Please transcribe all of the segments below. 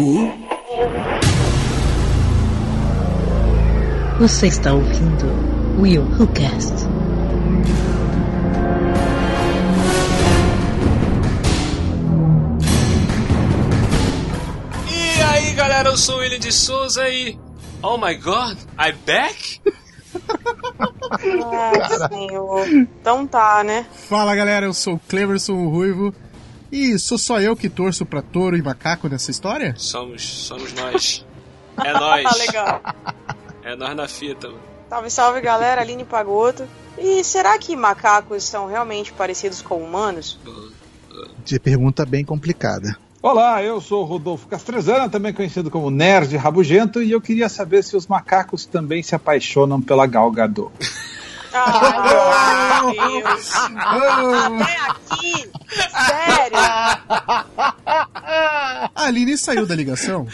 Who? Você está ouvindo Will Who Cast. E aí galera, eu sou o William de Souza e. Oh my god, I back? Ah, senhor. Então tá, né? Fala galera, eu sou o Cleverson Ruivo. E sou só eu que torço pra touro e macaco nessa história? Somos, somos nós. É nós. Legal. É nós na fita. mano. Salve, salve, galera. Aline Pagoto. E será que macacos são realmente parecidos com humanos? De pergunta bem complicada. Olá, eu sou o Rodolfo Castrezana, também conhecido como Nerd Rabugento, e eu queria saber se os macacos também se apaixonam pela Gal Gadot. Ai, meu Deus. Até aqui? Sério? A Aline saiu da ligação?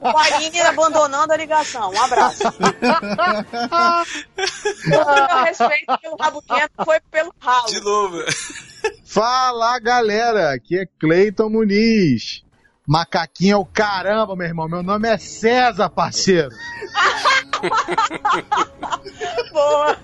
O Aline abandonando a ligação. Um abraço. Eu respeito que o Rabugento foi pelo ralo. De novo. Fala galera, aqui é Cleiton Muniz. Macaquinho é o caramba, meu irmão. Meu nome é César, parceiro. Boa.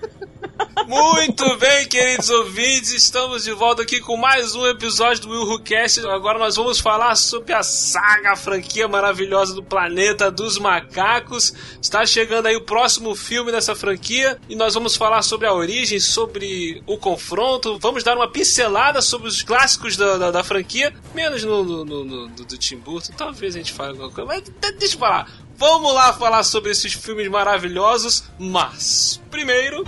Muito bem, queridos ouvintes, estamos de volta aqui com mais um episódio do Will Who Cast. Agora nós vamos falar sobre a saga, a franquia maravilhosa do planeta dos macacos. Está chegando aí o próximo filme dessa franquia e nós vamos falar sobre a origem, sobre o confronto. Vamos dar uma pincelada sobre os clássicos da, da, da franquia, menos no, no, no- no- do, do Tim Burton. Talvez a gente fale alguma coisa, mas de- deixa eu falar. Vamos lá falar sobre esses filmes maravilhosos, mas primeiro.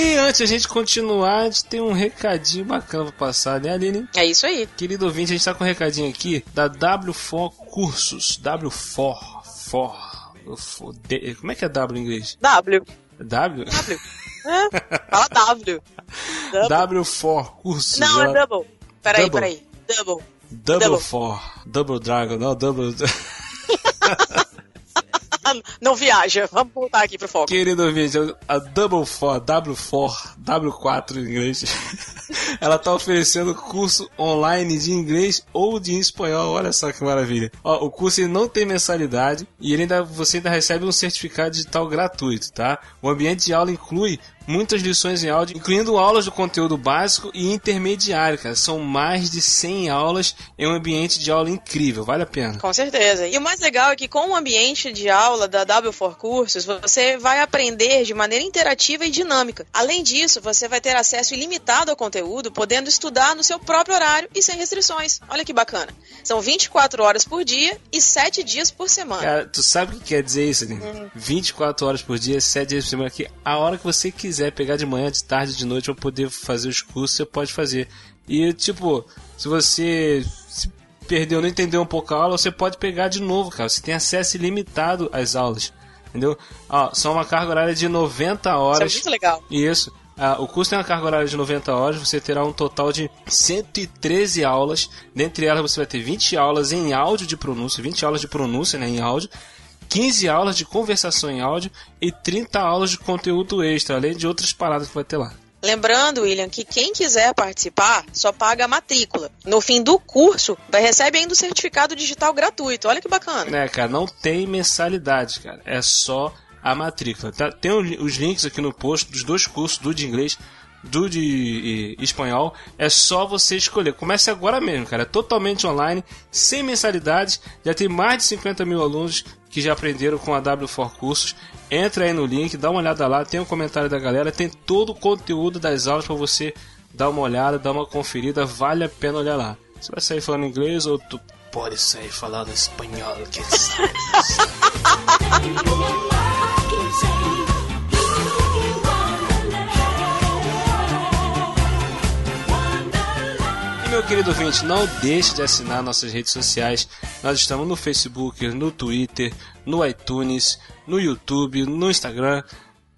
E antes de a gente continuar, a gente tem um recadinho bacana pra passar, né, Aline? É isso aí. Querido ouvinte, a gente tá com um recadinho aqui da W4 Cursos. W4. For, for- D- como é que é W em inglês? W. W? É, fala W. Double. W4 Cursos. Não, é ela- double. Peraí, Double. peraí. Double. Double double. for. Double Dragon, não, Double. Não viaja. Vamos voltar aqui pro foco. Querido ouvinte, a Double 4, W4, W4 em inglês, ela tá oferecendo curso online de inglês ou de espanhol. Olha só que maravilha. Ó, o curso ele não tem mensalidade e ele ainda, você ainda recebe um certificado digital gratuito, tá? O ambiente de aula inclui muitas lições em áudio, incluindo aulas do conteúdo básico e intermediário, cara. São mais de 100 aulas em um ambiente de aula incrível, vale a pena. Com certeza. E o mais legal é que com o ambiente de aula da W4 Cursos, você vai aprender de maneira interativa e dinâmica. Além disso, você vai ter acesso ilimitado ao conteúdo, podendo estudar no seu próprio horário e sem restrições. Olha que bacana. São 24 horas por dia e 7 dias por semana. Cara, tu sabe o que quer dizer isso, Aline? 24 horas por dia, 7 dias por semana aqui. A hora que você quiser pegar de manhã, de tarde, de noite, pra poder fazer os cursos, você pode fazer. E, tipo, se você se perdeu, não entendeu um pouco a aula, você pode pegar de novo, cara. Você tem acesso ilimitado às aulas. Entendeu? Ó, são uma carga horária de 90 Isso é horas. muito legal. Isso. Ah, o curso tem uma carga horária de 90 horas, você terá um total de 113 aulas. Dentre elas, você vai ter 20 aulas em áudio de pronúncia, 20 aulas de pronúncia né, em áudio, 15 aulas de conversação em áudio e 30 aulas de conteúdo extra, além de outras paradas que vai ter lá. Lembrando, William, que quem quiser participar só paga a matrícula. No fim do curso, vai receber ainda o certificado digital gratuito. Olha que bacana. Né, cara, não tem mensalidade, cara. É só a matrícula. Tá? Tem os links aqui no post dos dois cursos, do de inglês, do de espanhol. É só você escolher. Comece agora mesmo, cara. É totalmente online, sem mensalidade. Já tem mais de 50 mil alunos que já aprenderam com a W4 Cursos. Entra aí no link, dá uma olhada lá. Tem o comentário da galera. Tem todo o conteúdo das aulas para você dar uma olhada, dar uma conferida. Vale a pena olhar lá. Você vai sair falando inglês ou tu pode sair falando espanhol, quem sabe? Meu querido ouvinte, não deixe de assinar nossas redes sociais. Nós estamos no Facebook, no Twitter, no iTunes, no YouTube, no Instagram.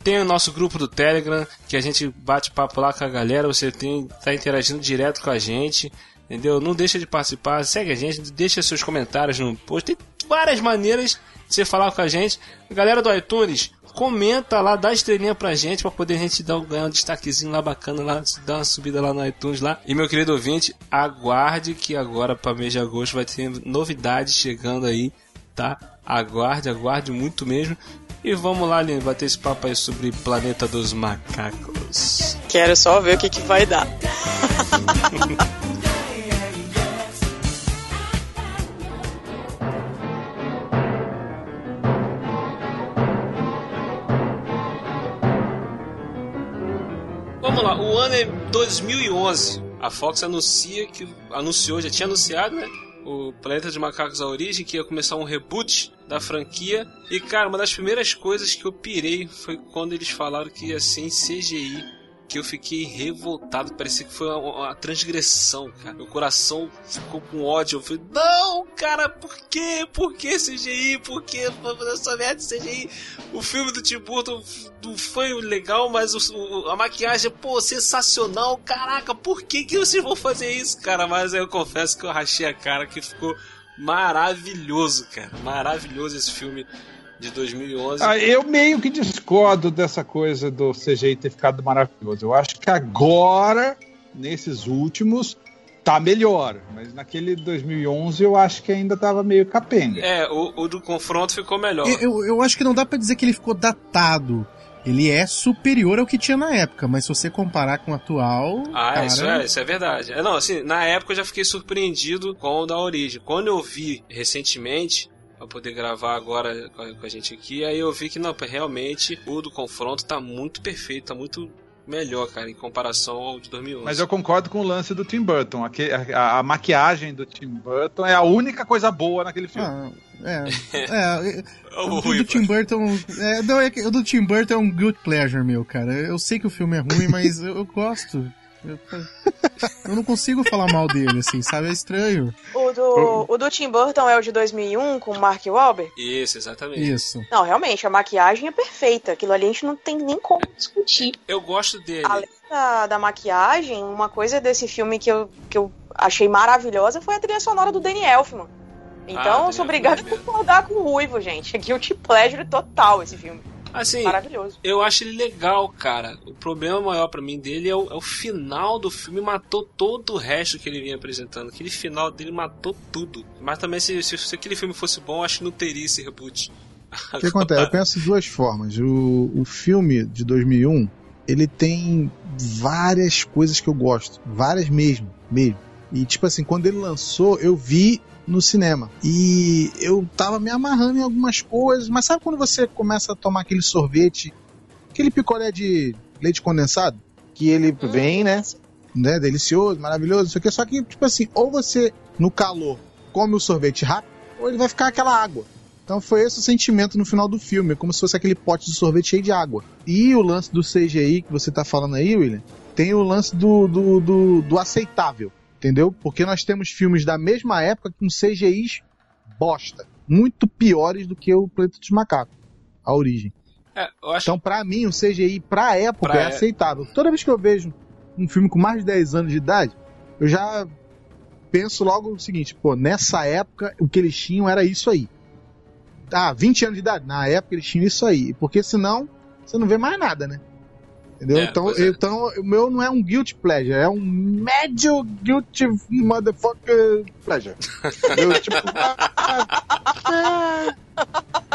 Tem o nosso grupo do Telegram, que a gente bate papo lá com a galera, você tem tá interagindo direto com a gente, entendeu? Não deixa de participar, segue a gente, deixa seus comentários no post. Tem várias maneiras de você falar com a gente. Galera do iTunes, comenta lá, dá estrelinha pra gente, pra poder a gente dar, ganhar um destaquezinho lá bacana, lá, dar uma subida lá no iTunes lá. E meu querido ouvinte, aguarde que agora para mês de agosto vai ter novidades chegando aí, tá? Aguarde, aguarde muito mesmo. E vamos lá, Lino, bater esse papo aí sobre Planeta dos Macacos. Quero só ver o que, que vai dar. 2011. A Fox anuncia que anunciou, já tinha anunciado, né? O Planeta de Macacos a Origem, que ia começar um reboot da franquia. E cara, uma das primeiras coisas que eu pirei foi quando eles falaram que ia ser em CGI que eu fiquei revoltado. Parecia que foi uma, uma, transgressão, cara. Meu coração ficou com ódio. Eu falei, não, cara, por quê? Por que CGI? Por que essa merda de CGI? O filme do Tim Burton não foi legal, mas o, a maquiagem, pô, sensacional. Caraca, por que, que vocês vão fazer isso, cara? Mas eu confesso que eu rachei a cara que ficou maravilhoso, cara. Maravilhoso esse filme de 2011. Ah, eu meio que discordo dessa coisa do CGI ter ficado maravilhoso. Eu acho que agora, nesses últimos, tá melhor. Mas naquele 2011 eu acho que ainda tava meio capenga. É, o, o do confronto ficou melhor. Eu, eu acho que não dá para dizer que ele ficou datado. Ele é superior ao que tinha na época, mas se você comparar com o atual. Ah, cara... isso, é, isso é verdade. É, não, assim, na época eu já fiquei surpreendido com o da origem. Quando eu vi recentemente, pra poder gravar agora com a, com a gente aqui. Aí eu vi que não, realmente o do confronto tá muito perfeito, tá muito melhor, cara, em comparação ao de 2011. Mas eu concordo com o lance do Tim Burton. A, a, a maquiagem do Tim Burton é a única coisa boa naquele filme. Ah, é, é, o, o do Tim Burton. É, não, é, o do Tim Burton é um good pleasure, meu, cara. Eu sei que o filme é ruim, mas eu, eu gosto. Eu, eu, não consigo falar mal dele, assim, sabe? É estranho. O do, o do Tim Burton é o de 2001 com o Mark Wahlberg? Isso, exatamente. Isso. Não, realmente, a maquiagem é perfeita. Aquilo ali a gente não tem nem como discutir. Eu gosto dele. Além da, da maquiagem, uma coisa desse filme que eu, que eu achei maravilhosa foi a trilha sonora do Danny Elfman. Então, ah, eu sou obrigada a concordar com o Ruivo, gente. Aqui o pleasure total esse filme. Assim, Maravilhoso. eu acho ele legal, cara. O problema maior para mim dele é o, é o, final do filme, matou todo o resto que ele vinha apresentando. Aquele final dele matou tudo. Mas também, se, se, se aquele filme fosse bom, acho que não teria esse reboot. O que acontece? Eu penso de duas formas. O, o filme de 2001, ele tem várias coisas que eu gosto. Várias mesmo, mesmo. E, tipo assim, quando ele lançou, eu vi no cinema. E eu tava me amarrando em algumas coisas, mas sabe quando você começa a tomar aquele sorvete, aquele picolé de leite condensado? Que ele hum. vem, né? né? Delicioso, maravilhoso, isso aqui. Só que, tipo assim, ou você, no calor, come o sorvete rápido, ou ele vai ficar aquela água. Então foi esse o sentimento no final do filme, como se fosse aquele pote de sorvete cheio de água. E o lance do CGI que você tá falando aí, William, tem o lance do, do, do, do aceitável entendeu? Porque nós temos filmes da mesma época com CGIs bosta, muito piores do que o Planeta dos Macacos, a origem. É, acho... Então, para mim, o CGI pra época pra é aceitável. Toda vez que eu vejo um filme com mais de 10 anos de idade, eu já penso logo o seguinte, pô, nessa época o que eles tinham era isso aí. Ah, 20 anos de idade? Na época eles tinham isso aí. Porque senão, você não vê mais nada, né? Entendeu? É, então, é. então, o meu não é um guilty pleasure, é um médio guilty motherfucker pleasure. Entendeu? tipo, é,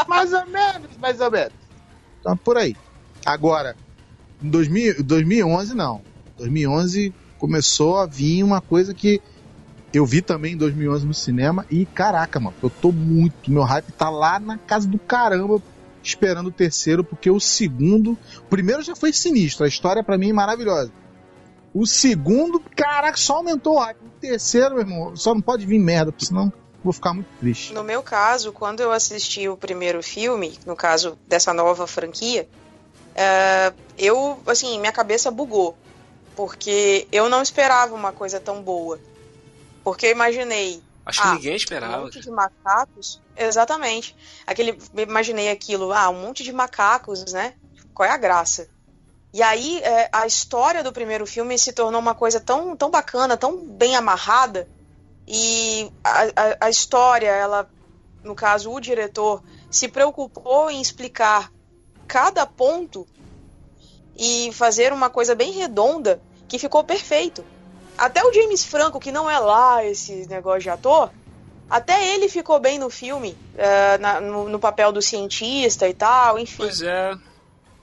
mais ou menos, mais ou menos. Então, por aí. Agora, em 2000, 2011, não. 2011 começou a vir uma coisa que eu vi também em 2011 no cinema e caraca, mano, eu tô muito, meu hype tá lá na casa do caramba esperando o terceiro, porque o segundo. O primeiro já foi sinistro, a história para mim é maravilhosa. O segundo, caraca, só aumentou o hype. O terceiro, meu irmão, só não pode vir merda, porque senão vou ficar muito triste. No meu caso, quando eu assisti o primeiro filme, no caso dessa nova franquia, uh, eu, assim, minha cabeça bugou. Porque eu não esperava uma coisa tão boa. Porque eu imaginei Acho que ah, ninguém esperava. Um monte de macacos. Exatamente. Aquele, imaginei aquilo, ah, um monte de macacos, né? Qual é a graça? E aí é, a história do primeiro filme se tornou uma coisa tão, tão bacana, tão bem amarrada. E a, a, a história, ela, no caso, o diretor, se preocupou em explicar cada ponto e fazer uma coisa bem redonda que ficou perfeito. Até o James Franco, que não é lá esse negócio de ator, até ele ficou bem no filme, uh, na, no, no, papel do cientista e tal, enfim. Pois é.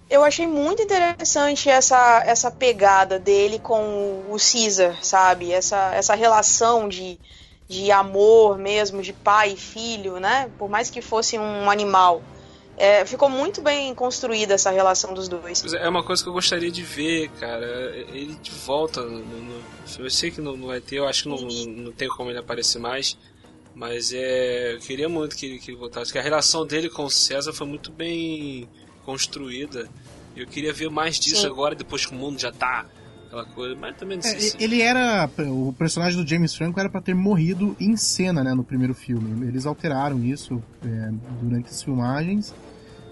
Eu achei muito interessante essa, essa pegada dele com o Caesar, sabe? Essa, essa relação de, de amor mesmo, de pai e filho, né? Por mais que fosse um animal. É, ficou muito bem construída essa relação dos dois. É uma coisa que eu gostaria de ver, cara. Ele de volta no, no eu sei que não, vai ter, eu acho que não, não tem como ele aparecer mais. Mas é. Eu queria muito que ele, que ele voltasse. Que a relação dele com o César foi muito bem construída. Eu queria ver mais disso Sim. agora, depois que o mundo já tá aquela coisa, mas também não sei é, se... Ele era. O personagem do James Franco era para ter morrido em cena, né, no primeiro filme. Eles alteraram isso é, durante as filmagens.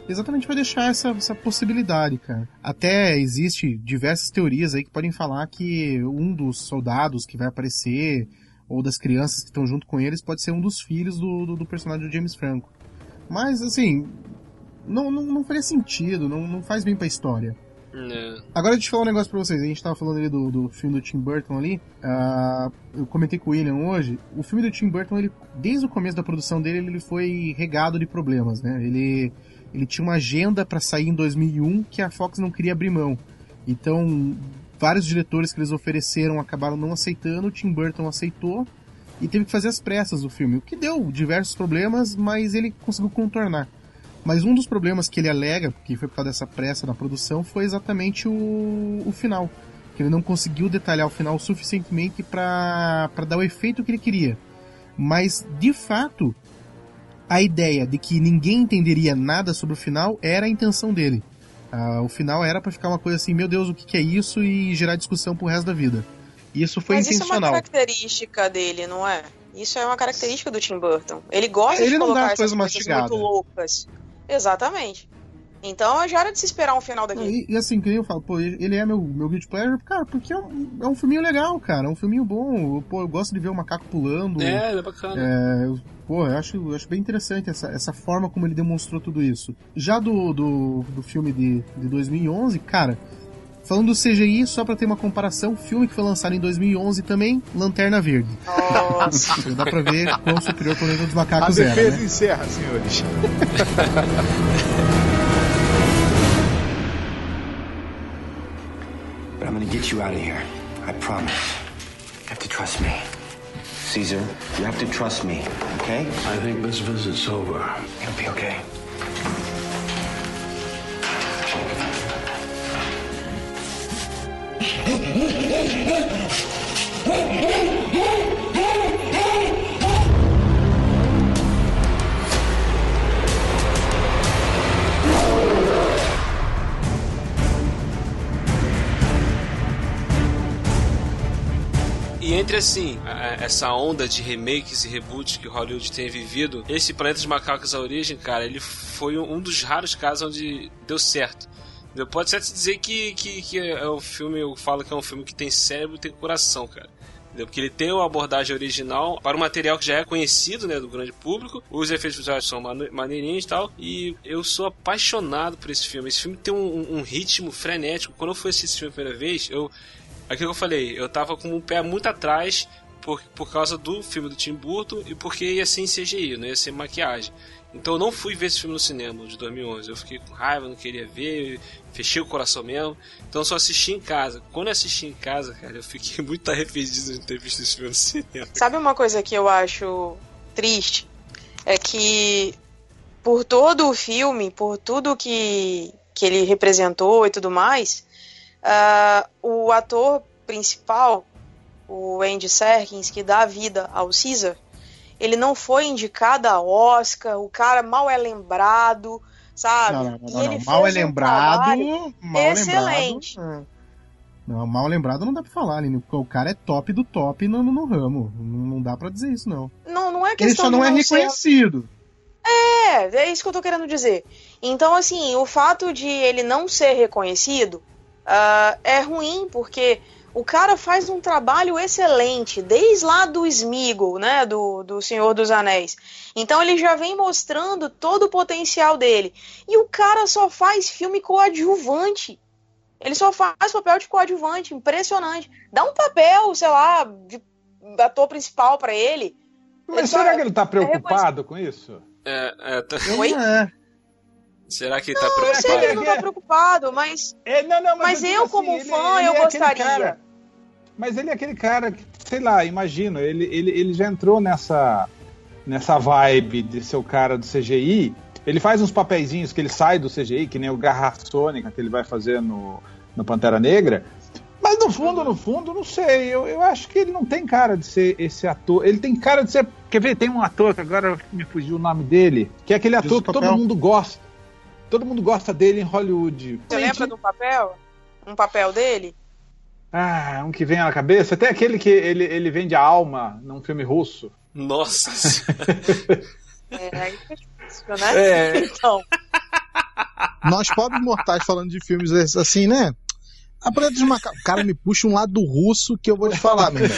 Exatamente para deixar essa, essa possibilidade, cara. Até existe diversas teorias aí que podem falar que um dos soldados que vai aparecer, ou das crianças que estão junto com eles, pode ser um dos filhos do, do, do personagem do James Franco. Mas, assim, não, não, não faria sentido, não, não faz bem pra história. É. Agora deixa eu falar um negócio pra vocês. A gente tava falando ali do, do filme do Tim Burton ali. Uh, eu comentei com o William hoje. O filme do Tim Burton, ele, desde o começo da produção dele, ele foi regado de problemas, né? Ele, ele tinha uma agenda para sair em 2001 que a Fox não queria abrir mão. Então, vários diretores que eles ofereceram acabaram não aceitando. O Tim Burton aceitou e teve que fazer as pressas do filme, o que deu diversos problemas, mas ele conseguiu contornar. Mas um dos problemas que ele alega, que foi por causa dessa pressa na produção, foi exatamente o, o final. Que ele não conseguiu detalhar o final suficientemente para dar o efeito que ele queria. Mas, de fato, a ideia de que ninguém entenderia nada sobre o final era a intenção dele. Ah, o final era para ficar uma coisa assim, meu Deus, o que, que, é isso? E gerar discussão pro resto da vida. Isso foi Mas intencional. Isso é uma característica dele, não é? Isso é uma característica do Tim Burton. Ele gosta ele de colocar essas coisa mastigada. muito loucas. Exatamente. Então já era de se esperar um final daquele. E, e assim, que eu falo, pô, ele é meu, meu guilty pleasure, cara, porque é um, é um filminho legal, cara, é um filminho bom. Pô, eu gosto de ver o macaco pulando. É, é bacana. É, pô, eu acho, eu acho bem interessante essa, essa forma como ele demonstrou tudo isso. Já do, do, do filme de, de 2011, cara, Falando do CGI, só pra ter uma comparação, filme que foi lançado em 2011 também, Lanterna Verde. Nossa. Dá pra ver quão superior o planeta dos macacos era. A defesa né? encerra, senhores. But I'm gonna get you out of here. I promise. You have to trust me. Caesar, you have to trust me, okay? I think this visit's over. It'll be okay. E entre assim, essa onda de remakes e reboots que Hollywood tem vivido, esse Planeta dos Macacos a origem, cara, ele foi um dos raros casos onde deu certo. Pode ser dizer que, que, que é o filme, eu falo que é um filme que tem cérebro e tem coração, cara. Porque ele tem uma abordagem original para um material que já é conhecido né, do grande público. Os efeitos visuais são maneirinhos e tal. E eu sou apaixonado por esse filme. Esse filme tem um, um ritmo frenético. Quando eu fui assistir esse filme a primeira vez, eu. Aquilo que eu falei, eu tava com o pé muito atrás por, por causa do filme do Tim Burton e porque ia ser em CGI, não ia ser maquiagem. Então eu não fui ver esse filme no cinema de 2011. Eu fiquei com raiva, não queria ver, fechei o coração mesmo. Então só assisti em casa. Quando eu assisti em casa, cara, eu fiquei muito arrependido de ter visto esse filme no cinema. Sabe uma coisa que eu acho triste? É que por todo o filme, por tudo que, que ele representou e tudo mais, uh, o ator principal, o Andy Serkins, que dá vida ao Caesar, ele não foi indicado a Oscar, o cara mal é lembrado, sabe? Não, não, não, não. Mal é lembrado, um mal excelente. lembrado. Não, mal lembrado não dá pra falar, Aline, porque o cara é top do top no, no, no ramo. Não, não dá pra dizer isso, não. Não, não é Ele só não, não é reconhecido. É, é isso que eu tô querendo dizer. Então, assim, o fato de ele não ser reconhecido uh, é ruim, porque o cara faz um trabalho excelente, desde lá do Smeagol, né, do, do Senhor dos Anéis. Então ele já vem mostrando todo o potencial dele. E o cara só faz filme coadjuvante. Ele só faz papel de coadjuvante, impressionante. Dá um papel, sei lá, de ator principal para ele. Mas ele será só, que ele tá é preocupado é com isso? É, é, tá... Oi? É. Será que ele tá não, preocupado? Eu sei que ele não tá preocupado, mas. É, não, não, mas, mas eu, assim, como ele, fã, ele eu é gostaria. Cara, mas ele é aquele cara que, sei lá, imagino, ele, ele, ele já entrou nessa, nessa vibe de ser o cara do CGI. Ele faz uns papeizinhos que ele sai do CGI, que nem o Garra Sônica que ele vai fazer no, no Pantera Negra. Mas no fundo, no fundo, não sei. Eu, eu acho que ele não tem cara de ser esse ator. Ele tem cara de ser. Quer ver? Tem um ator que agora me fugiu o nome dele, que é aquele ator que todo mundo gosta. Todo mundo gosta dele em Hollywood. Você lembra do papel? Um papel dele? Ah, um que vem na cabeça. Tem aquele que ele, ele vende a alma num filme russo. Nossa! é, aí é difícil, né? É. Então. Nós, pobres mortais, falando de filmes assim, né? A Planeta dos Macacos. O cara me puxa um lado russo que eu vou te falar, meu irmão.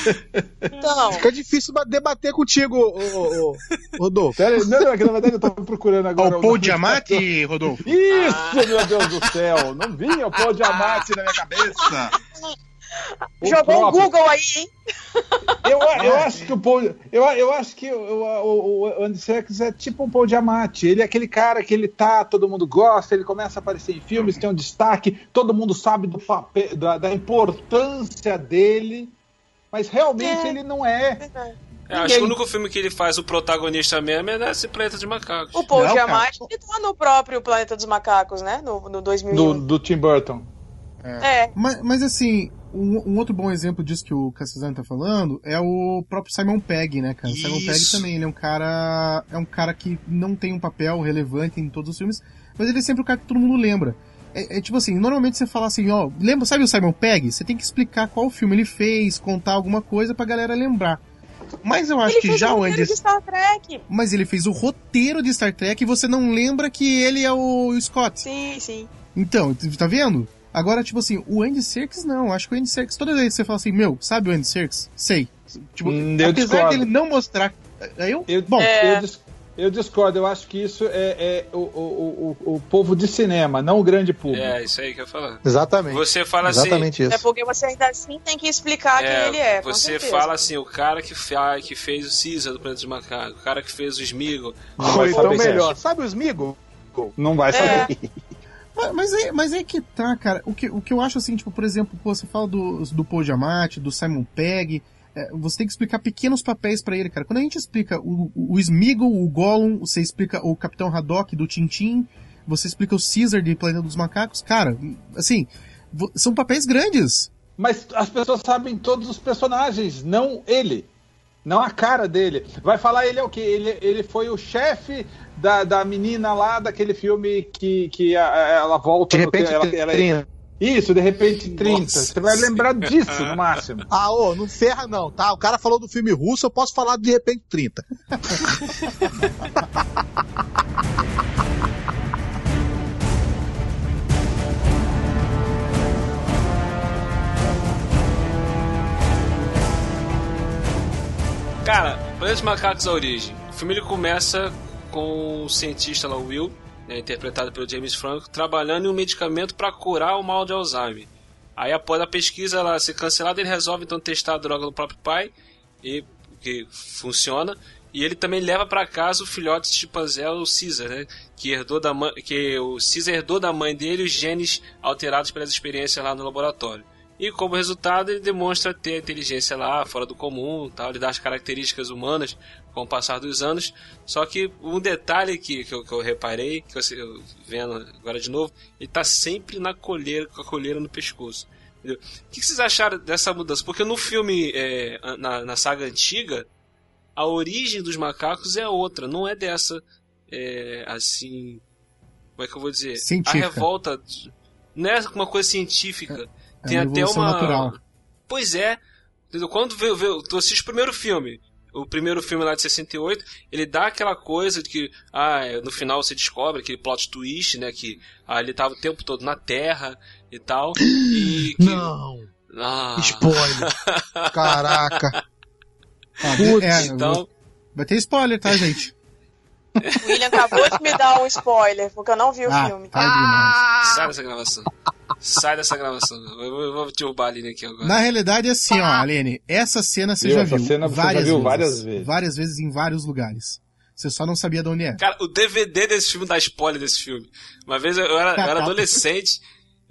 Então. Fica difícil debater contigo, ô, ô, Rodolfo. Pera, não, não, é que na verdade eu tava procurando agora. O Paul Diamante, Rodolfo? Isso, ah. meu Deus do céu. Não vinha o Paul Diamante na minha cabeça. Jogou o Google aí, hein? Eu, eu acho que o Paul, eu, eu acho que o, o, o Andy Serkis é tipo um Paul Diamante. Ele é aquele cara que ele tá, todo mundo gosta, ele começa a aparecer em filmes, tem um destaque, todo mundo sabe do papel, da, da importância dele, mas realmente é. ele não é. É, acho que o único filme que ele faz o protagonista mesmo é nesse Planeta dos Macacos. O Paul Diamante ele tá no próprio Planeta dos Macacos, né? No, no 2001. Do, do Tim Burton. É. é. Mas, mas assim, um, um, outro bom exemplo disso que o Cassizano tá falando é o próprio Simon Pegg, né, cara? Isso. Simon Pegg também, ele é um cara. É um cara que não tem um papel relevante em todos os filmes, mas ele é sempre o cara que todo mundo lembra. É, é tipo assim, normalmente você fala assim, ó, lembra, sabe o Simon Pegg? Você tem que explicar qual filme ele fez, contar alguma coisa pra galera lembrar. Mas eu acho ele que já o Andy. De Star Trek. Mas ele fez o roteiro de Star Trek e você não lembra que ele é o Scott. Sim, sim. Então, tá vendo? Agora, tipo assim, o Andy Serkis não. Acho que o Andy Serkis, toda vez que você fala assim, meu, sabe o Andy Serkis? Sei. Tipo, hum, apesar discordo. dele não mostrar. Eu, eu, bom, é... eu, eu, discordo. Eu acho que isso é, é o, o, o, o, povo de cinema, não o grande público. É, isso aí que eu falo. Exatamente. Você fala Exatamente assim. Isso. É porque você ainda assim tem que explicar é, quem ele é. Você fala assim, o cara que, que fez o Caesar do Planeta dos Macacos, o cara que fez o Smigo. Foi então melhor. Sabe o Smigo? Não vai saber. É. Mas é, mas é que tá, cara. O que, o que eu acho assim, tipo, por exemplo, pô, você fala do, do Paul Giamatti, do Simon Pegg, é, você tem que explicar pequenos papéis para ele, cara. Quando a gente explica o, o Smeagol, o Gollum, você explica o Capitão Haddock do Tintin, você explica o Caesar de Planeta dos Macacos, cara, assim, são papéis grandes. Mas as pessoas sabem todos os personagens, não ele. Não a cara dele. Vai falar ele é o quê? Ele, ele foi o chefe da, da menina lá daquele filme que, que a, ela volta. De repente, ela, ela, ela, isso, de repente 30. Nossa, Você vai lembrar disso no máximo. Ah, ô, não ferra não, tá? O cara falou do filme russo, eu posso falar de repente 30. Cara, Planeta dos Macacos a origem. O filme ele começa com o cientista lá, o Will, né, interpretado pelo James Franco, trabalhando em um medicamento para curar o mal de Alzheimer. Aí após a pesquisa ela ser cancelada, ele resolve então testar a droga no próprio pai, e que funciona, e ele também leva para casa o filhote de chimpanzé, o Caesar, né, que herdou da mãe, que o Caesar herdou da mãe dele os genes alterados pelas experiências lá no laboratório. E como resultado, ele demonstra ter a inteligência lá fora do comum, tal, ele dá as características humanas com o passar dos anos. Só que um detalhe que, que, eu, que eu reparei, que eu, vendo agora de novo, ele está sempre na colheira, com a colheira no pescoço. Entendeu? O que vocês acharam dessa mudança? Porque no filme, é, na, na, saga antiga, a origem dos macacos é outra, não é dessa, é, assim. Como é que eu vou dizer? Científica. A revolta. Não é uma coisa científica. É, tem é uma até uma. Natural. Pois é. Quando veio, veio, o primeiro filme, o primeiro filme lá de 68, ele dá aquela coisa de que, ah, no final você descobre aquele plot twist, né? Que ah, ele tava o tempo todo na Terra e tal. E que... Não! Ah. Spoiler! Caraca! Ah, é, então... Vai ter spoiler, tá, gente? O William acabou de me dar um spoiler, porque eu não vi o ah, filme. Tá ah! Sai dessa gravação. Sai dessa gravação. Eu vou derrubar a Aline aqui agora. Na realidade é assim, ó, Aline. Essa cena você já viu. Cena você várias já viu vezes, várias vezes. Várias vezes em vários lugares. Você só não sabia de onde é. Cara, o DVD desse filme dá spoiler desse filme. Uma vez eu era, eu era adolescente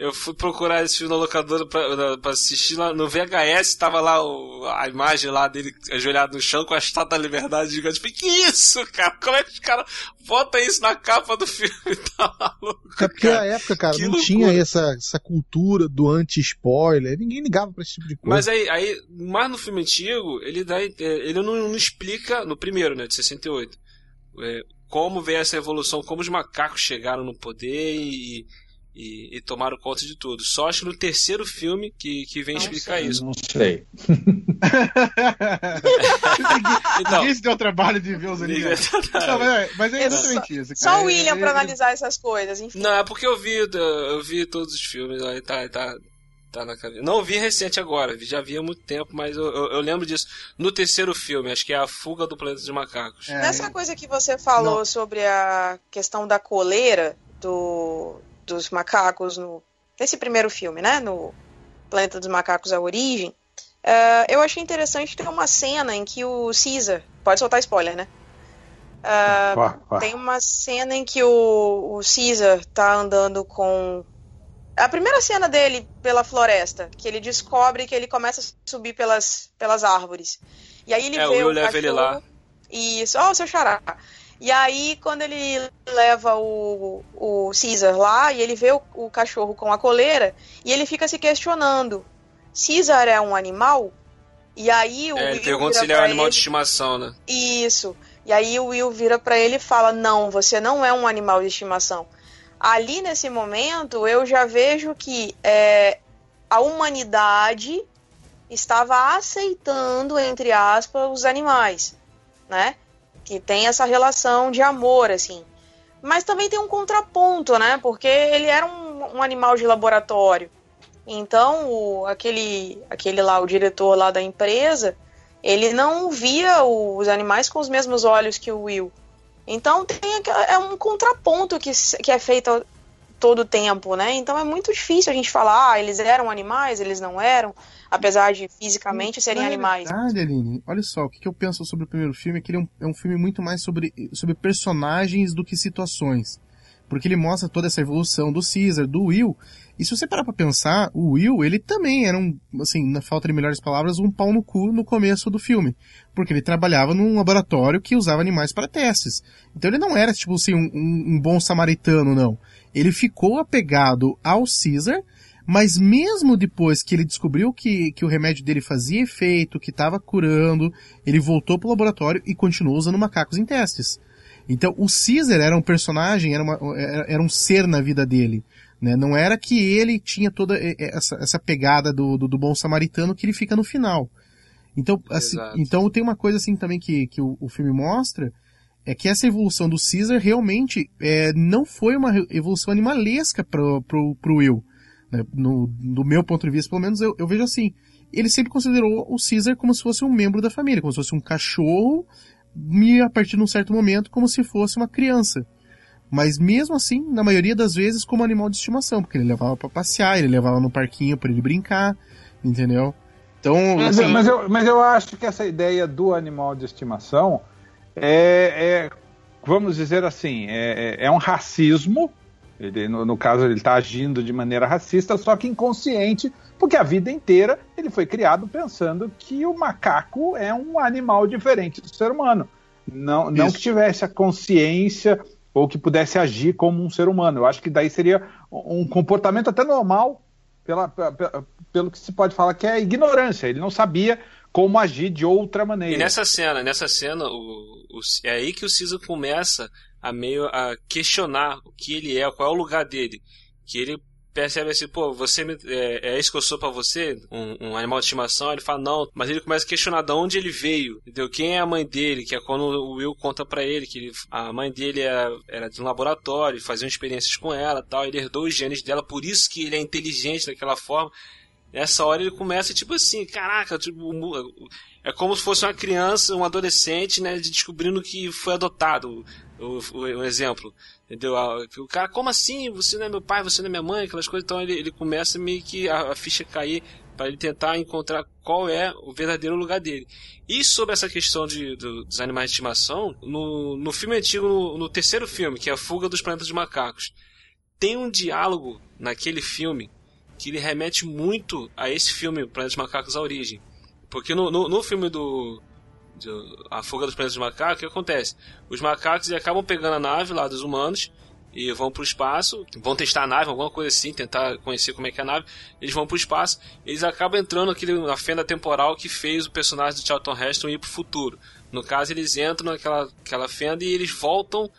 eu fui procurar esse filme na locadora pra, pra assistir lá no VHS, tava lá o, a imagem lá dele ajoelhado no chão com a estátua da liberdade gigante. Falei, que isso, cara? Como é que os caras botam isso na capa do filme? Tá maluco, é porque a época, cara, que não loucura. tinha essa, essa cultura do anti-spoiler, ninguém ligava pra esse tipo de coisa. Mas aí, aí mais no filme antigo, ele dá, ele não, não explica, no primeiro, né, de 68, é, como veio essa evolução, como os macacos chegaram no poder e e, e, tomaram conta de tudo. Só acho que no terceiro filme que, que vem não explicar sei, isso. Não sei. então, ninguém se deu o trabalho de ver os animais. mas é exatamente isso. Só o William é, pra analisar essas coisas, enfim. Não, é porque eu vi, eu vi todos os filmes, aí tá, tá, tá na cabeça. Não vi recente agora, já vi há muito tempo, mas eu, eu, eu, lembro disso. No terceiro filme, acho que é A Fuga do Planeta dos Macacos. É. Nessa coisa que você falou não. sobre a questão da coleira do dos macacos no nesse primeiro filme, né, no Planeta dos Macacos a origem, uh, eu achei interessante ter uma cena em que o Caesar pode soltar spoiler, né? Uh, tem uma cena em que o, o Caesar tá andando com a primeira cena dele pela floresta, que ele descobre que ele começa a subir pelas, pelas árvores. E aí ele é, vê o, o leva ele lá. Isso, ó, oh, o seu xará. E aí, quando ele leva o, o Caesar lá e ele vê o, o cachorro com a coleira, e ele fica se questionando: Caesar é um animal? E aí o é, ele pergunta se ele é um animal ele... de estimação, né? Isso. E aí o Will vira para ele e fala: Não, você não é um animal de estimação. Ali nesse momento eu já vejo que é, a humanidade estava aceitando, entre aspas, os animais, né? Que tem essa relação de amor, assim. Mas também tem um contraponto, né? Porque ele era um, um animal de laboratório. Então, o, aquele, aquele lá, o diretor lá da empresa, ele não via os animais com os mesmos olhos que o Will. Então, tem é um contraponto que, que é feito todo o tempo, né? Então, é muito difícil a gente falar, ah, eles eram animais, eles não eram apesar de fisicamente serem animais. Verdade, Aline, olha só, o que eu penso sobre o primeiro filme é que ele é um, é um filme muito mais sobre, sobre personagens do que situações. Porque ele mostra toda essa evolução do Caesar, do Will. E se você parar pra pensar, o Will, ele também era um, assim, na falta de melhores palavras, um pau no cu no começo do filme. Porque ele trabalhava num laboratório que usava animais para testes. Então ele não era, tipo assim, um, um bom samaritano, não. Ele ficou apegado ao Caesar, mas mesmo depois que ele descobriu que, que o remédio dele fazia efeito, que estava curando, ele voltou pro laboratório e continuou usando macacos em testes. Então o Caesar era um personagem, era, uma, era um ser na vida dele. Né? Não era que ele tinha toda essa, essa pegada do, do, do bom samaritano que ele fica no final. Então, assim, então tem uma coisa assim também que, que o, o filme mostra, é que essa evolução do Caesar realmente é, não foi uma evolução animalesca pro, pro, pro Will. Né? No, do meu ponto de vista, pelo menos, eu, eu vejo assim. Ele sempre considerou o Caesar como se fosse um membro da família, como se fosse um cachorro, e a partir de um certo momento, como se fosse uma criança. Mas mesmo assim, na maioria das vezes, como animal de estimação, porque ele levava para passear, ele levava no parquinho para ele brincar, entendeu? Então, mas, assim... mas, eu, mas eu acho que essa ideia do animal de estimação é, é vamos dizer assim, é, é, é um racismo ele, no, no caso, ele está agindo de maneira racista, só que inconsciente, porque a vida inteira ele foi criado pensando que o macaco é um animal diferente do ser humano. Não, não que tivesse a consciência ou que pudesse agir como um ser humano. Eu acho que daí seria um comportamento até normal, pela, pela, pelo que se pode falar que é ignorância. Ele não sabia como agir de outra maneira. E nessa cena, nessa cena, o, o, é aí que o Caesar começa a meio a questionar o que ele é, qual é o lugar dele. Que ele percebe assim, pô, você me, é, é isso que eu sou para você, um, um, animal de estimação, ele fala não, mas ele começa a questionar de onde ele veio, entendeu? Quem é a mãe dele, que é quando o Will conta para ele que ele, a mãe dele era, era de um laboratório, fazia experiências com ela tal, ele herdou os genes dela, por isso que ele é inteligente daquela forma. Nessa hora ele começa, tipo assim, caraca, tipo, é como se fosse uma criança, um adolescente, né, descobrindo que foi adotado, o, o, exemplo. Entendeu? O cara, como assim? Você não é meu pai, você não é minha mãe, aquelas coisas. Então ele, ele começa meio que a, a ficha cair para ele tentar encontrar qual é o verdadeiro lugar dele. E sobre essa questão de, do, dos animais de estimação, no, no filme antigo, no, no terceiro filme, que é A Fuga dos Planetas de Macacos, tem um diálogo naquele filme que ele remete muito a esse filme, Planetas Macacos, A Origem. Porque no, no, no filme do, a fuga dos planetas dos macacos, o que acontece? Os macacos acabam pegando a nave lá dos humanos e vão para o espaço, vão testar a nave, alguma coisa assim, tentar conhecer como é que é a nave. Eles vão para o espaço, eles acabam entrando naquele, na fenda temporal que fez o personagem do Charlton Heston ir para o futuro. No caso, eles entram naquela aquela fenda e eles voltam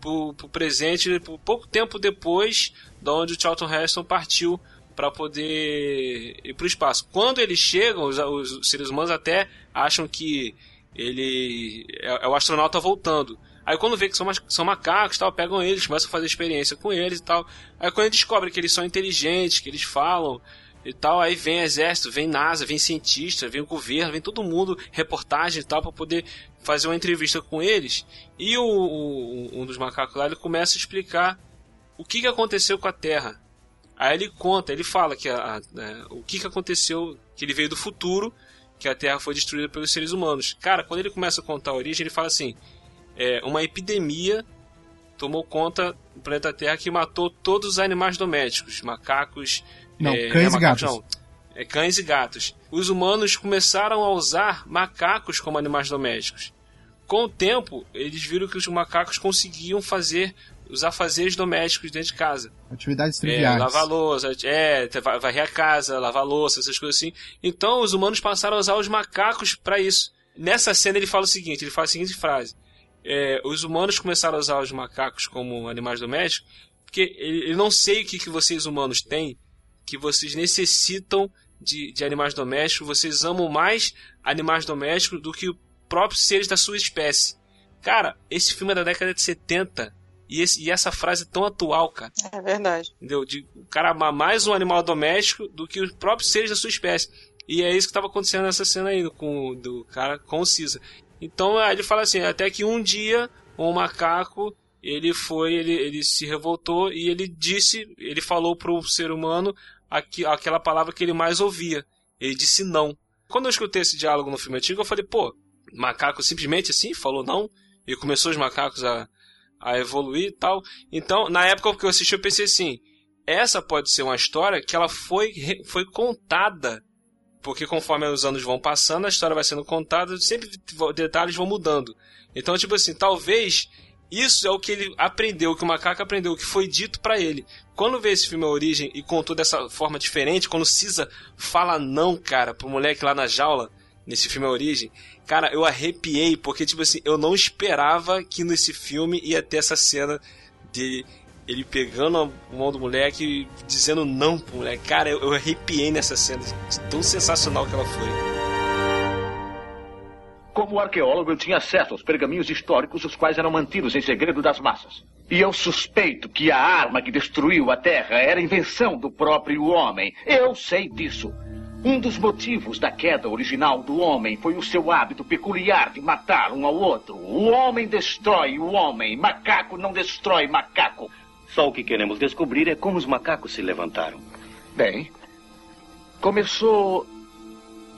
para o presente pouco tempo depois de onde o Charlton Heston partiu para poder ir para o espaço. Quando eles chegam, os, os seres humanos até acham que ele é, é, o astronauta voltando. Aí quando vê que são, são macacos tal, pegam eles, começam a fazer experiência com eles e tal. Aí quando descobre que eles são inteligentes, que eles falam e tal, aí vem exército, vem NASA, vem cientista, vem o governo, vem todo mundo, reportagem e tal, para poder fazer uma entrevista com eles. E o, o, um dos macacos lá, ele começa a explicar o que, que aconteceu com a Terra. Aí ele conta, ele fala que a, a, né, o que, que aconteceu, que ele veio do futuro que a Terra foi destruída pelos seres humanos. Cara, quando ele começa a contar a origem, ele fala assim: é, uma epidemia tomou conta do planeta Terra que matou todos os animais domésticos, macacos, não, é, cães é, macacos, e gatos. Não, é, cães e gatos. Os humanos começaram a usar macacos como animais domésticos. Com o tempo, eles viram que os macacos conseguiam fazer os afazeres domésticos dentro de casa. Atividades triviais. É, lavar louça, é, varrer a casa, lavar louça, essas coisas assim. Então os humanos passaram a usar os macacos para isso. Nessa cena ele fala o seguinte, ele fala a seguinte frase. É, os humanos começaram a usar os macacos como animais domésticos porque ele, não sei o que, que vocês humanos têm que vocês necessitam de, de animais domésticos, vocês amam mais animais domésticos do que os próprios seres da sua espécie. Cara, esse filme é da década de 70 e, esse, e essa frase é tão atual, cara. É verdade. Entendeu? De o cara amar mais um animal doméstico do que os próprios seres da sua espécie. E é isso que estava acontecendo nessa cena aí com, do cara com o Cisa. Então ele fala assim, até que um dia um macaco ele foi, ele, ele se revoltou e ele disse, ele falou pro ser humano aquela palavra que ele mais ouvia. Ele disse não. Quando eu escutei esse diálogo no filme antigo, eu falei, pô, macaco simplesmente assim falou não e começou os macacos a, a evoluir e tal. Então, na época que eu assisti, eu pensei assim: essa pode ser uma história que ela foi, foi contada. Porque conforme os anos vão passando, a história vai sendo contada, sempre detalhes vão mudando. Então, tipo assim, talvez isso é o que ele aprendeu, o que o macaco aprendeu, o que foi dito para ele. Quando vê esse filme A Origem e contou dessa forma diferente, quando Cisa fala não, cara, pro moleque lá na jaula, nesse filme A Origem, cara, eu arrepiei, porque, tipo assim, eu não esperava que nesse filme ia ter essa cena de ele pegando a mão do moleque e dizendo não pro moleque. Cara, eu, arrepiei nessa cena, tão sensacional que ela foi. Como arqueólogo, eu tinha acesso aos pergaminhos históricos, os quais eram mantidos em segredo das massas. E eu suspeito que a arma que destruiu a Terra era invenção do próprio homem. Eu sei disso. Um dos motivos da queda original do homem foi o seu hábito peculiar de matar um ao outro. O homem destrói o homem, macaco não destrói macaco. Só o que queremos descobrir é como os macacos se levantaram. Bem, começou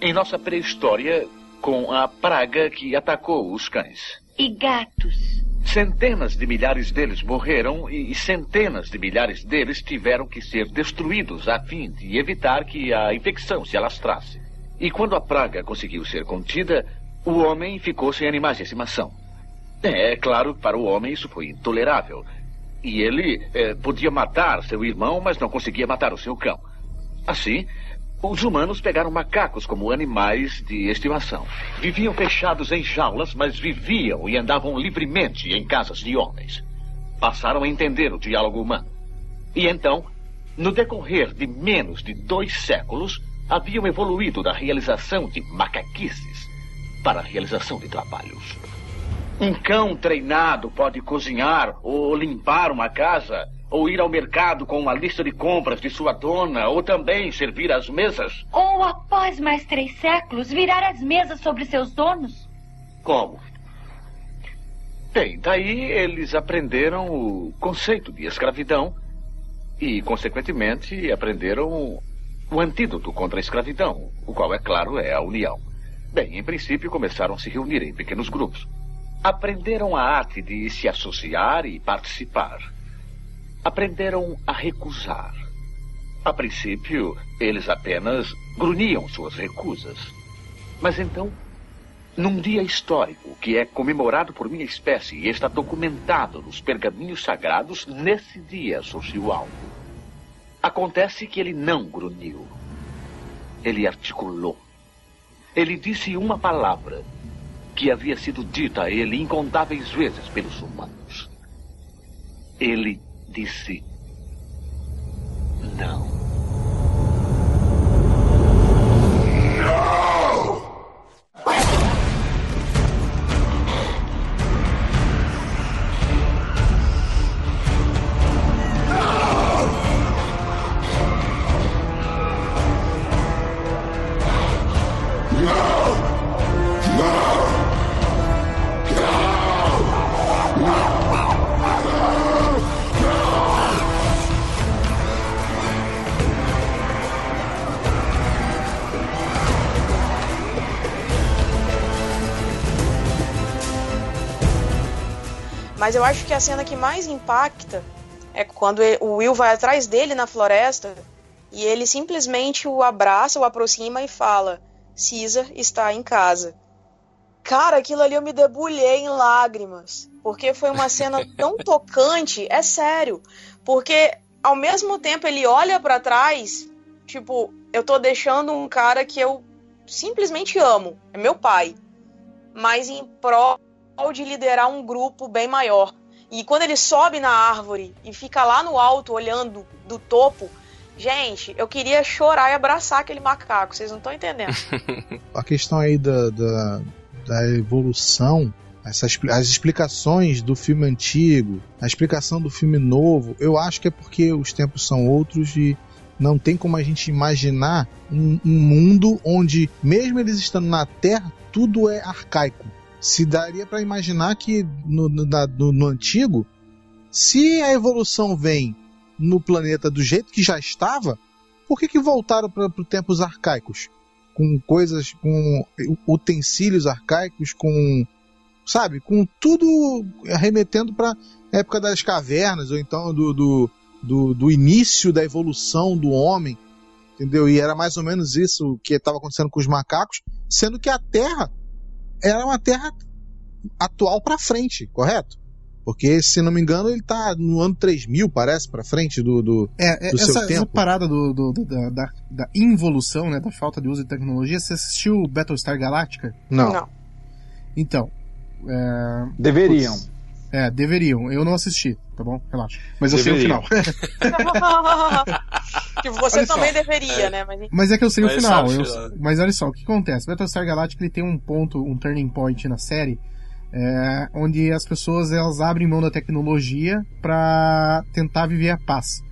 em nossa pré-história com a praga que atacou os cães. E gatos. Centenas de milhares deles morreram e centenas de milhares deles tiveram que ser destruídos a fim de evitar que a infecção se alastrasse. E quando a praga conseguiu ser contida, o homem ficou sem animais de estimação. É, é claro, para o homem isso foi intolerável. E ele é, podia matar seu irmão, mas não conseguia matar o seu cão. Assim, os humanos pegaram macacos como animais de estimação. Viviam fechados em jaulas, mas viviam e andavam livremente em casas de homens. Passaram a entender o diálogo humano. E então, no decorrer de menos de dois séculos, haviam evoluído da realização de macaquices para a realização de trabalhos. Um cão treinado pode cozinhar ou limpar uma casa, ou ir ao mercado com uma lista de compras de sua dona, ou também servir as mesas. Ou, após mais três séculos, virar as mesas sobre seus donos. Como? Bem, daí eles aprenderam o conceito de escravidão e, consequentemente, aprenderam o antídoto contra a escravidão, o qual, é claro, é a união. Bem, em princípio, começaram a se reunir em pequenos grupos. Aprenderam a arte de se associar e participar. Aprenderam a recusar. A princípio, eles apenas grunhiam suas recusas. Mas então, num dia histórico que é comemorado por minha espécie e está documentado nos pergaminhos sagrados, nesse dia surgiu algo. Acontece que ele não grunhiu. Ele articulou. Ele disse uma palavra que havia sido dita a ele incontáveis vezes pelos humanos. Ele disse: Não. Mas eu acho que a cena que mais impacta é quando o Will vai atrás dele na floresta e ele simplesmente o abraça, o aproxima e fala: Caesar está em casa. Cara, aquilo ali eu me debulhei em lágrimas. Porque foi uma cena tão tocante, é sério. Porque ao mesmo tempo ele olha para trás, tipo, eu tô deixando um cara que eu simplesmente amo, é meu pai. Mas em prol de liderar um grupo bem maior. E quando ele sobe na árvore e fica lá no alto olhando do topo, gente, eu queria chorar e abraçar aquele macaco, vocês não estão entendendo. a questão aí da, da, da evolução essas, as explicações do filme antigo, a explicação do filme novo, eu acho que é porque os tempos são outros e não tem como a gente imaginar um, um mundo onde, mesmo eles estando na Terra, tudo é arcaico se daria para imaginar que no, no, no, no, antigo, se a evolução vem no planeta do jeito que já estava, por que, que voltaram para tempos arcaicos? Com coisas, com utensílios arcaicos, com. Sabe? Com tudo remetendo para época das cavernas, ou então do, do, do, do início da evolução do homem entendeu? E era mais ou menos isso que estava acontecendo com os macacos, sendo que a Terra era uma terra atual para frente, correto? Porque, se não me engano, ele tá no ano 3000, parece, para frente do, do, é, do essa, seu tempo. Essa parada do, do, do da, da, da, involução, né, da falta de uso de tecnologia, você assistiu Battlestar Galactica? Não. não. Então. É... Deveriam. Putz, é, deveriam. Eu não assisti, tá bom? Relaxa. Mas eu sei o final. tipo, você olha também só. deveria, é. né? Mas... mas... é que eu sei mas o final. Eu... Mas olha só, o que acontece? Battlestar Galactica ele tem um ponto, um turning point na série, é, onde as pessoas elas abrem mão da tecnologia para tentar viver a paz.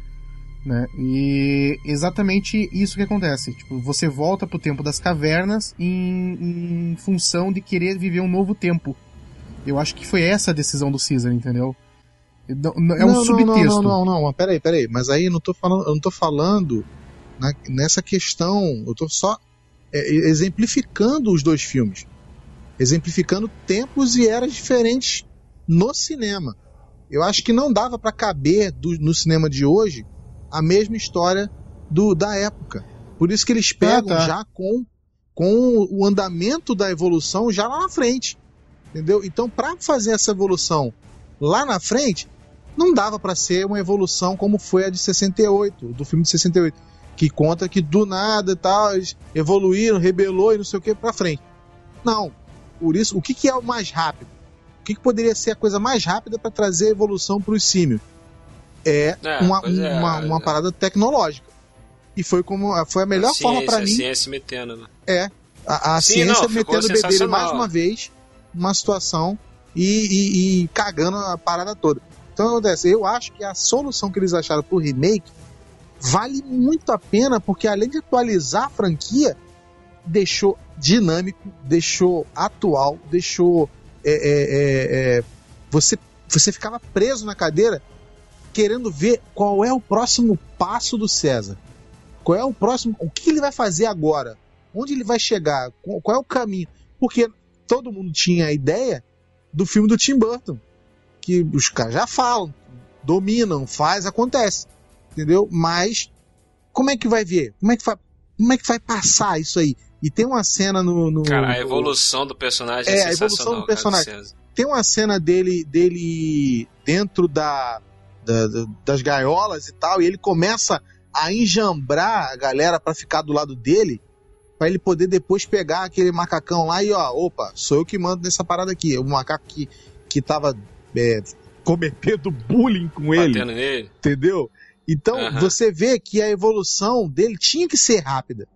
Né? E exatamente isso que acontece. Tipo, você volta pro tempo das cavernas em, em função de querer viver um novo tempo. Eu acho que foi essa a decisão do Caesar, entendeu? É um não, subtexto. Não, não, não, não, peraí, peraí. Mas aí eu não tô falando, eu não tô falando na, nessa questão. Eu tô só é, exemplificando os dois filmes. Exemplificando tempos e eras diferentes no cinema. Eu acho que não dava para caber do, no cinema de hoje a mesma história do, da época. Por isso que eles pegam ah, tá. já com, com o andamento da evolução já lá na frente. Entendeu? Então, para fazer essa evolução lá na frente, não dava para ser uma evolução como foi a de 68, do filme de 68, que conta que do nada e tal, eles evoluíram, rebelou e não sei o que para frente. Não. Por isso, o que, que é o mais rápido? O que, que poderia ser a coisa mais rápida para trazer a evolução para os símios? é, é uma, é, uma, uma, parada tecnológica. E foi como foi a melhor a ciência, forma para mim. A ciência metendo, né? É. A, a Sim, ciência não, metendo o bedelho mais uma vez, uma situação e, e, e, cagando a parada toda. Então acontece, eu acho que a solução que eles acharam pro remake vale muito a pena, porque além de atualizar a franquia, deixou dinâmico, deixou atual, deixou. É, é, é, é, você, você ficava preso na cadeira querendo ver qual é o próximo passo do César. Qual é o próximo. O que ele vai fazer agora? Onde ele vai chegar? Qual é o caminho? Porque todo mundo tinha a ideia do filme do Tim Burton. Que os caras já falam, dominam, faz, acontece. Entendeu? Mas como é que vai ver? Como é que vai, como é que vai passar isso aí? E tem uma cena no. no cara, a evolução do personagem é, é a evolução do personagem. Cara, tem uma cena dele, dele dentro da, da, das gaiolas e tal, e ele começa a enjambrar a galera para ficar do lado dele, para ele poder depois pegar aquele macacão lá e ó, opa, sou eu que mando nessa parada aqui. O macaco que, que tava é, cometendo bullying com Batendo ele. Nele. Entendeu? Então uhum. você vê que a evolução dele tinha que ser rápida.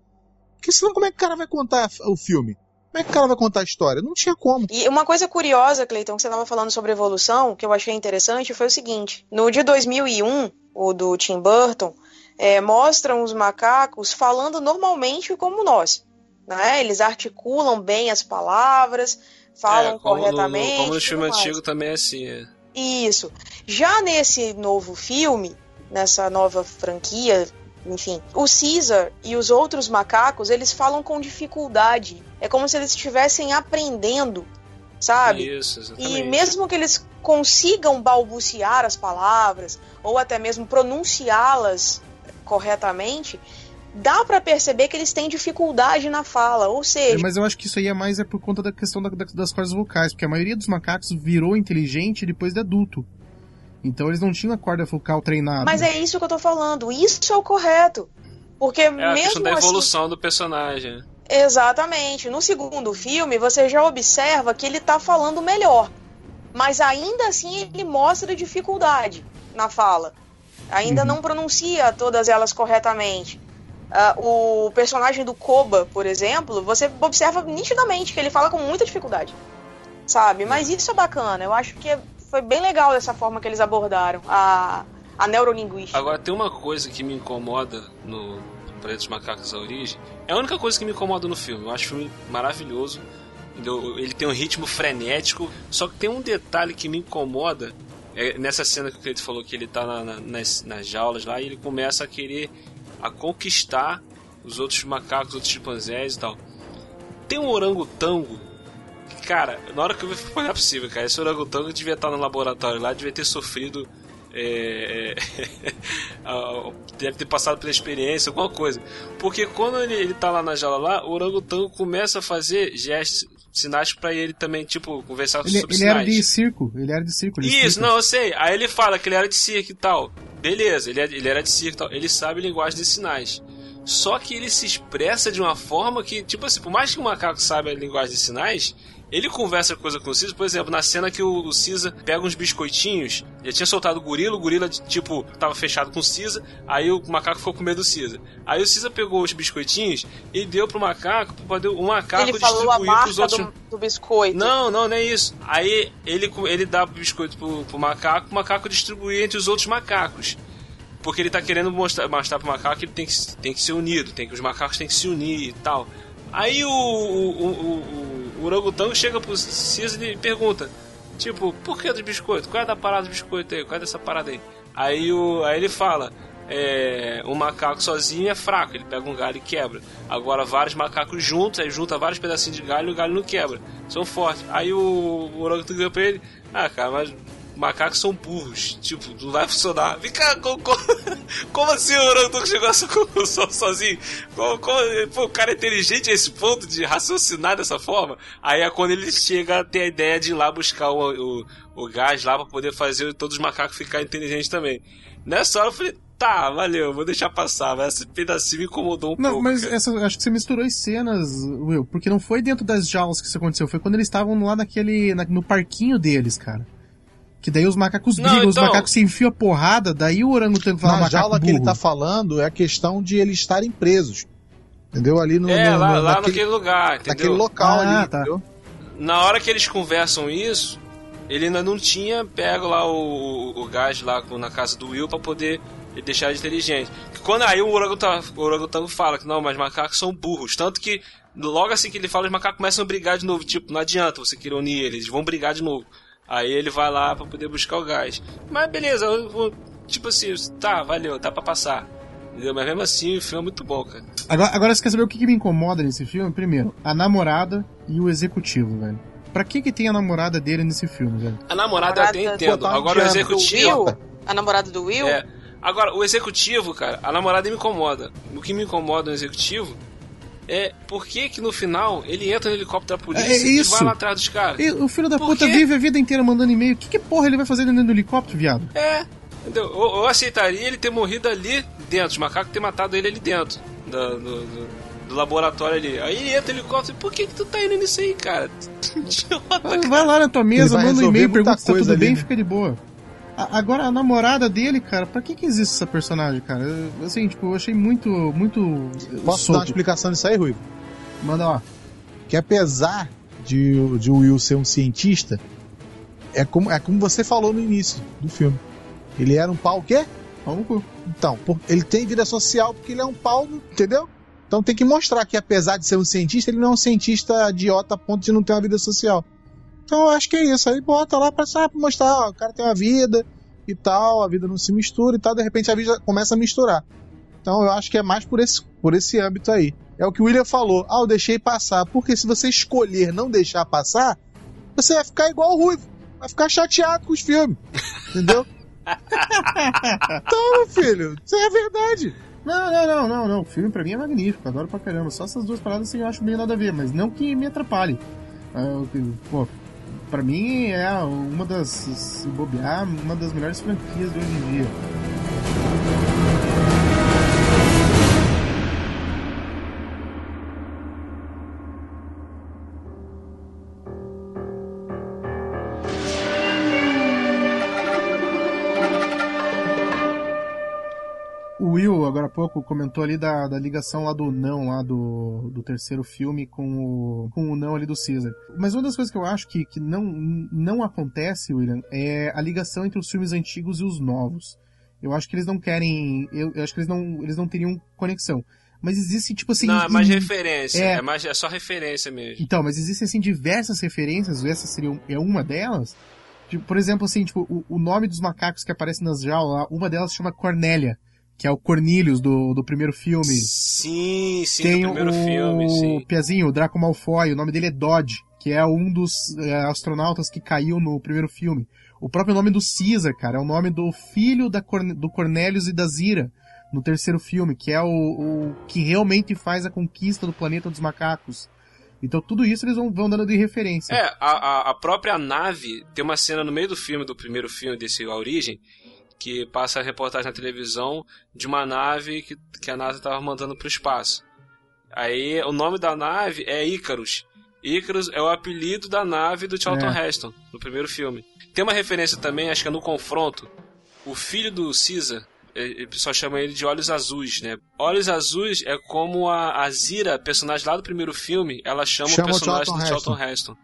Porque senão como é que o cara vai contar o filme? Como é que o cara vai contar a história? Não tinha como. E uma coisa curiosa, Cleiton, que você estava falando sobre evolução, que eu achei interessante, foi o seguinte: no de 2001, o do Tim Burton, é, mostram os macacos falando normalmente como nós. Né? Eles articulam bem as palavras, falam é, como corretamente. No, como no filme antigo também é assim. É. Isso. Já nesse novo filme, nessa nova franquia enfim. O Caesar e os outros macacos, eles falam com dificuldade. É como se eles estivessem aprendendo, sabe? Isso, exatamente. E mesmo que eles consigam balbuciar as palavras ou até mesmo pronunciá-las corretamente, dá para perceber que eles têm dificuldade na fala, ou seja... É, mas eu acho que isso aí é mais é por conta da questão da, da, das cordas vocais, porque a maioria dos macacos virou inteligente depois de adulto. Então eles não tinham a corda focal treinada. Mas é isso que eu tô falando. Isso é o correto. Porque é mesmo a questão da assim, evolução do personagem. Exatamente. No segundo filme, você já observa que ele tá falando melhor. Mas ainda assim ele mostra dificuldade na fala. Ainda uhum. não pronuncia todas elas corretamente. Uh, o personagem do Koba, por exemplo, você observa nitidamente que ele fala com muita dificuldade. Sabe? Mas isso é bacana. Eu acho que foi bem legal dessa forma que eles abordaram a, a neurolinguística. Agora, tem uma coisa que me incomoda no Planeta dos Macacos da Origem. É a única coisa que me incomoda no filme. Eu acho o filme maravilhoso. Ele tem um ritmo frenético. Só que tem um detalhe que me incomoda. É nessa cena que o Cleiton falou que ele tá na, na, nas, nas jaulas lá e ele começa a querer a conquistar os outros macacos, os outros chimpanzés e tal. Tem um orangotango Cara, na hora que eu vi, não é possível, cara. Esse orangotango devia estar no laboratório lá, devia ter sofrido. É, deve ter passado pela experiência, alguma coisa. Porque quando ele, ele tá lá na jaula lá, o orangotango começa a fazer gestos, sinais para ele também, tipo, conversar ele, sobre ele sinais. Ele era de circo, ele era de circo. Isso, explica. não, eu sei. Aí ele fala que ele era de circo e tal. Beleza, ele, é, ele era de circo e tal. Ele sabe linguagem de sinais. Só que ele se expressa de uma forma que, tipo assim, por mais que o macaco saiba a linguagem de sinais, ele conversa coisa com o Cisa, por exemplo, na cena que o Cisa pega uns biscoitinhos, ele tinha soltado o gorila, o gorila, tipo, tava fechado com o Cisa, aí o macaco ficou com medo do Cisa. Aí o Cisa pegou os biscoitinhos e deu pro macaco, pra poder o macaco ele falou distribuir a pros outros. Do, do biscoito. Não, não, não é isso. Aí ele, ele dá o biscoito pro, pro macaco, o macaco distribui entre os outros macacos porque ele tá querendo mostrar, mostrar pro macaco que ele tem que, tem que ser unido, tem que os macacos têm que se unir e tal. Aí o, o, o, o orangotango chega pro Caesar e pergunta: Tipo, por que dos biscoitos? Qual é da parada dos biscoitos aí? Qual é dessa parada aí? Aí, o, aí ele fala: é, um macaco sozinho é fraco, ele pega um galho e quebra. Agora, vários macacos juntos, aí junta vários pedacinhos de galho e o galho não quebra. São fortes. Aí o, o orangotango pra ele: Ah, cara, mas macacos são burros. Tipo, não vai funcionar. Vem cá, como, como, assim o orangotango chegou a essa conclusão sozinho? Como, como, pô, o cara é inteligente a esse ponto de raciocinar dessa forma? Aí é quando ele chega a ter a ideia de ir lá buscar o, o, o gás lá pra poder fazer todos os macacos ficarem inteligentes também. Nessa hora eu falei, tá, valeu, vou deixar passar, mas esse pedacinho me incomodou um não, pouco. Não, mas essa, acho que você misturou as cenas, Will, porque não foi dentro das jaulas que isso aconteceu, foi quando eles estavam lá naquele, na, no parquinho deles, cara. Que daí os macacos brigam, então... os macacos se enfiam a porrada, daí o orangotango fala Na jaula burro. que ele tá falando é a questão de eles estarem presos. Entendeu? Ali no. É, no, lá, no, lá naquele, naquele lugar, entendeu? Naquele local Ah, ali, tá. entendeu? Na hora que eles conversam isso, ele ainda não tinha pego lá o, o, o gás lá na casa do Will pra poder deixar ele inteligente. Quando aí o orangotango, o orangotango fala que não, mas macacos são burros. Tanto que logo assim que ele fala, os macacos começam a brigar de novo. Tipo, não adianta você querer unir eles, eles vão brigar de novo. Aí ele vai lá pra poder buscar o gás. Mas beleza, eu vou- tipo assim, tá, valeu, dá pra passar. Entendeu? Mas mesmo assim, o filme é muito bom, cara. Agora, agora você quer saber o que, que me incomoda nesse filme? Primeiro, a namorada e o executivo, velho. Pra que que tem a namorada dele nesse filme, velho? A namorada eu até Namorada entendo. do- Agora o executivo. Will? A namorada do Will? É. Agora, o executivo, cara, a namorada me incomoda. O que me incomoda no executivo é por que que no final ele entra no helicóptero da polícia É e isso. vai lá atrás dos caras. E o filho da Por puta quê? vive a vida inteira mandando e-mail. O que, que porra ele vai fazer dentro do helicóptero, viado? É, entendeu? Eu, eu aceitaria ele ter morrido ali dentro, os macacos ter matado ele ali dentro da- do, do- do laboratório ali. Aí ele entra no helicóptero, por que que tu tá indo nisso aí, cara? Idiota, Vai, cara. vai lá na tua mesa, manda um e-mail, pergunta se tá tudo ali, bem e né? fica de boa. A- agora, a namorada dele, cara, pra que que existe essa personagem, cara? Eu- Assim, tipo, eu achei muito, muito Posso dar uma solto. explicação disso aí, Rui? Manda lá. Que apesar de, de o Will ser um cientista, é como, é como você falou no início do filme. Ele era um pau o quê? Pau no cu. Então, por- ele tem vida social porque ele é um pau, entendeu? Então tem que mostrar que apesar de ser um cientista, ele não é um cientista idiota a ponto de não ter uma vida social. Então eu acho que é isso. Aí bota lá pra, pra mostrar, ó, o cara tem uma vida e tal, a vida não se mistura e tal, de repente a vida começa a misturar. Então eu acho que é mais por esse, por esse âmbito aí. É o que o William falou. Ah, eu deixei passar. Porque se você escolher não deixar passar, você vai ficar igual o Ruivo. Vai ficar chateado com os filmes. Entendeu? então, meu filho, isso é verdade. Não, não, não, não, não. O filme pra mim é magnífico, adoro pra caramba. Só essas duas paradas assim eu acho meio nada a ver, mas não que me atrapalhe. Ah, eu- pô, pra mim é uma das, se bobear, uma das melhores franquias de hoje em dia. Will, agora há pouco, comentou ali da, da ligação lá do não, lá do, do terceiro filme com o, com o não ali do Caesar. Mas uma das coisas que eu acho que, que não, não acontece, William, é a ligação entre os filmes antigos e os novos. Eu acho que eles não querem. Eu, eu acho que eles não, eles não teriam conexão. Mas existe, tipo assim. Não, é mais referência. é. É. mais, é só referência mesmo. Então, mas existem assim diversas referências, essa seria um- é uma delas. Tipo, por exemplo, assim, tipo, o, o nome dos macacos que aparecem nas jaulas, uma delas se chama Cornélia, que é o Cornelius do, do primeiro filme. Sim, sim, Tem do primeiro o filme, sim. Piazinho, o Draco Malfoy, o nome dele é Dodge, que é um dos é, astronautas que caiu no primeiro filme. O próprio nome do Caesar, cara, é o nome do filho da do Cornelius e da Zira, no terceiro filme, que é o, o que realmente faz a conquista do planeta dos macacos. Então tudo isso eles vão, vão dando de referência. É, a, a- a própria nave tem uma cena no meio do filme, do primeiro filme desse A Origem, que passa a reportagem na televisão de uma nave que, que a NASA estava mandando para o espaço. Aí o nome da nave é Icarus. Icarus é o apelido da nave do Charlton É. Heston, no primeiro filme. Tem uma referência também, acho que é no confronto. O filho do Caesar, o pessoal chama ele de Olhos Azuis, né? Olhos Azuis é como a, a Zira, personagem lá do primeiro filme, ela chama, Chama o o personagem Charlton do Charlton Heston.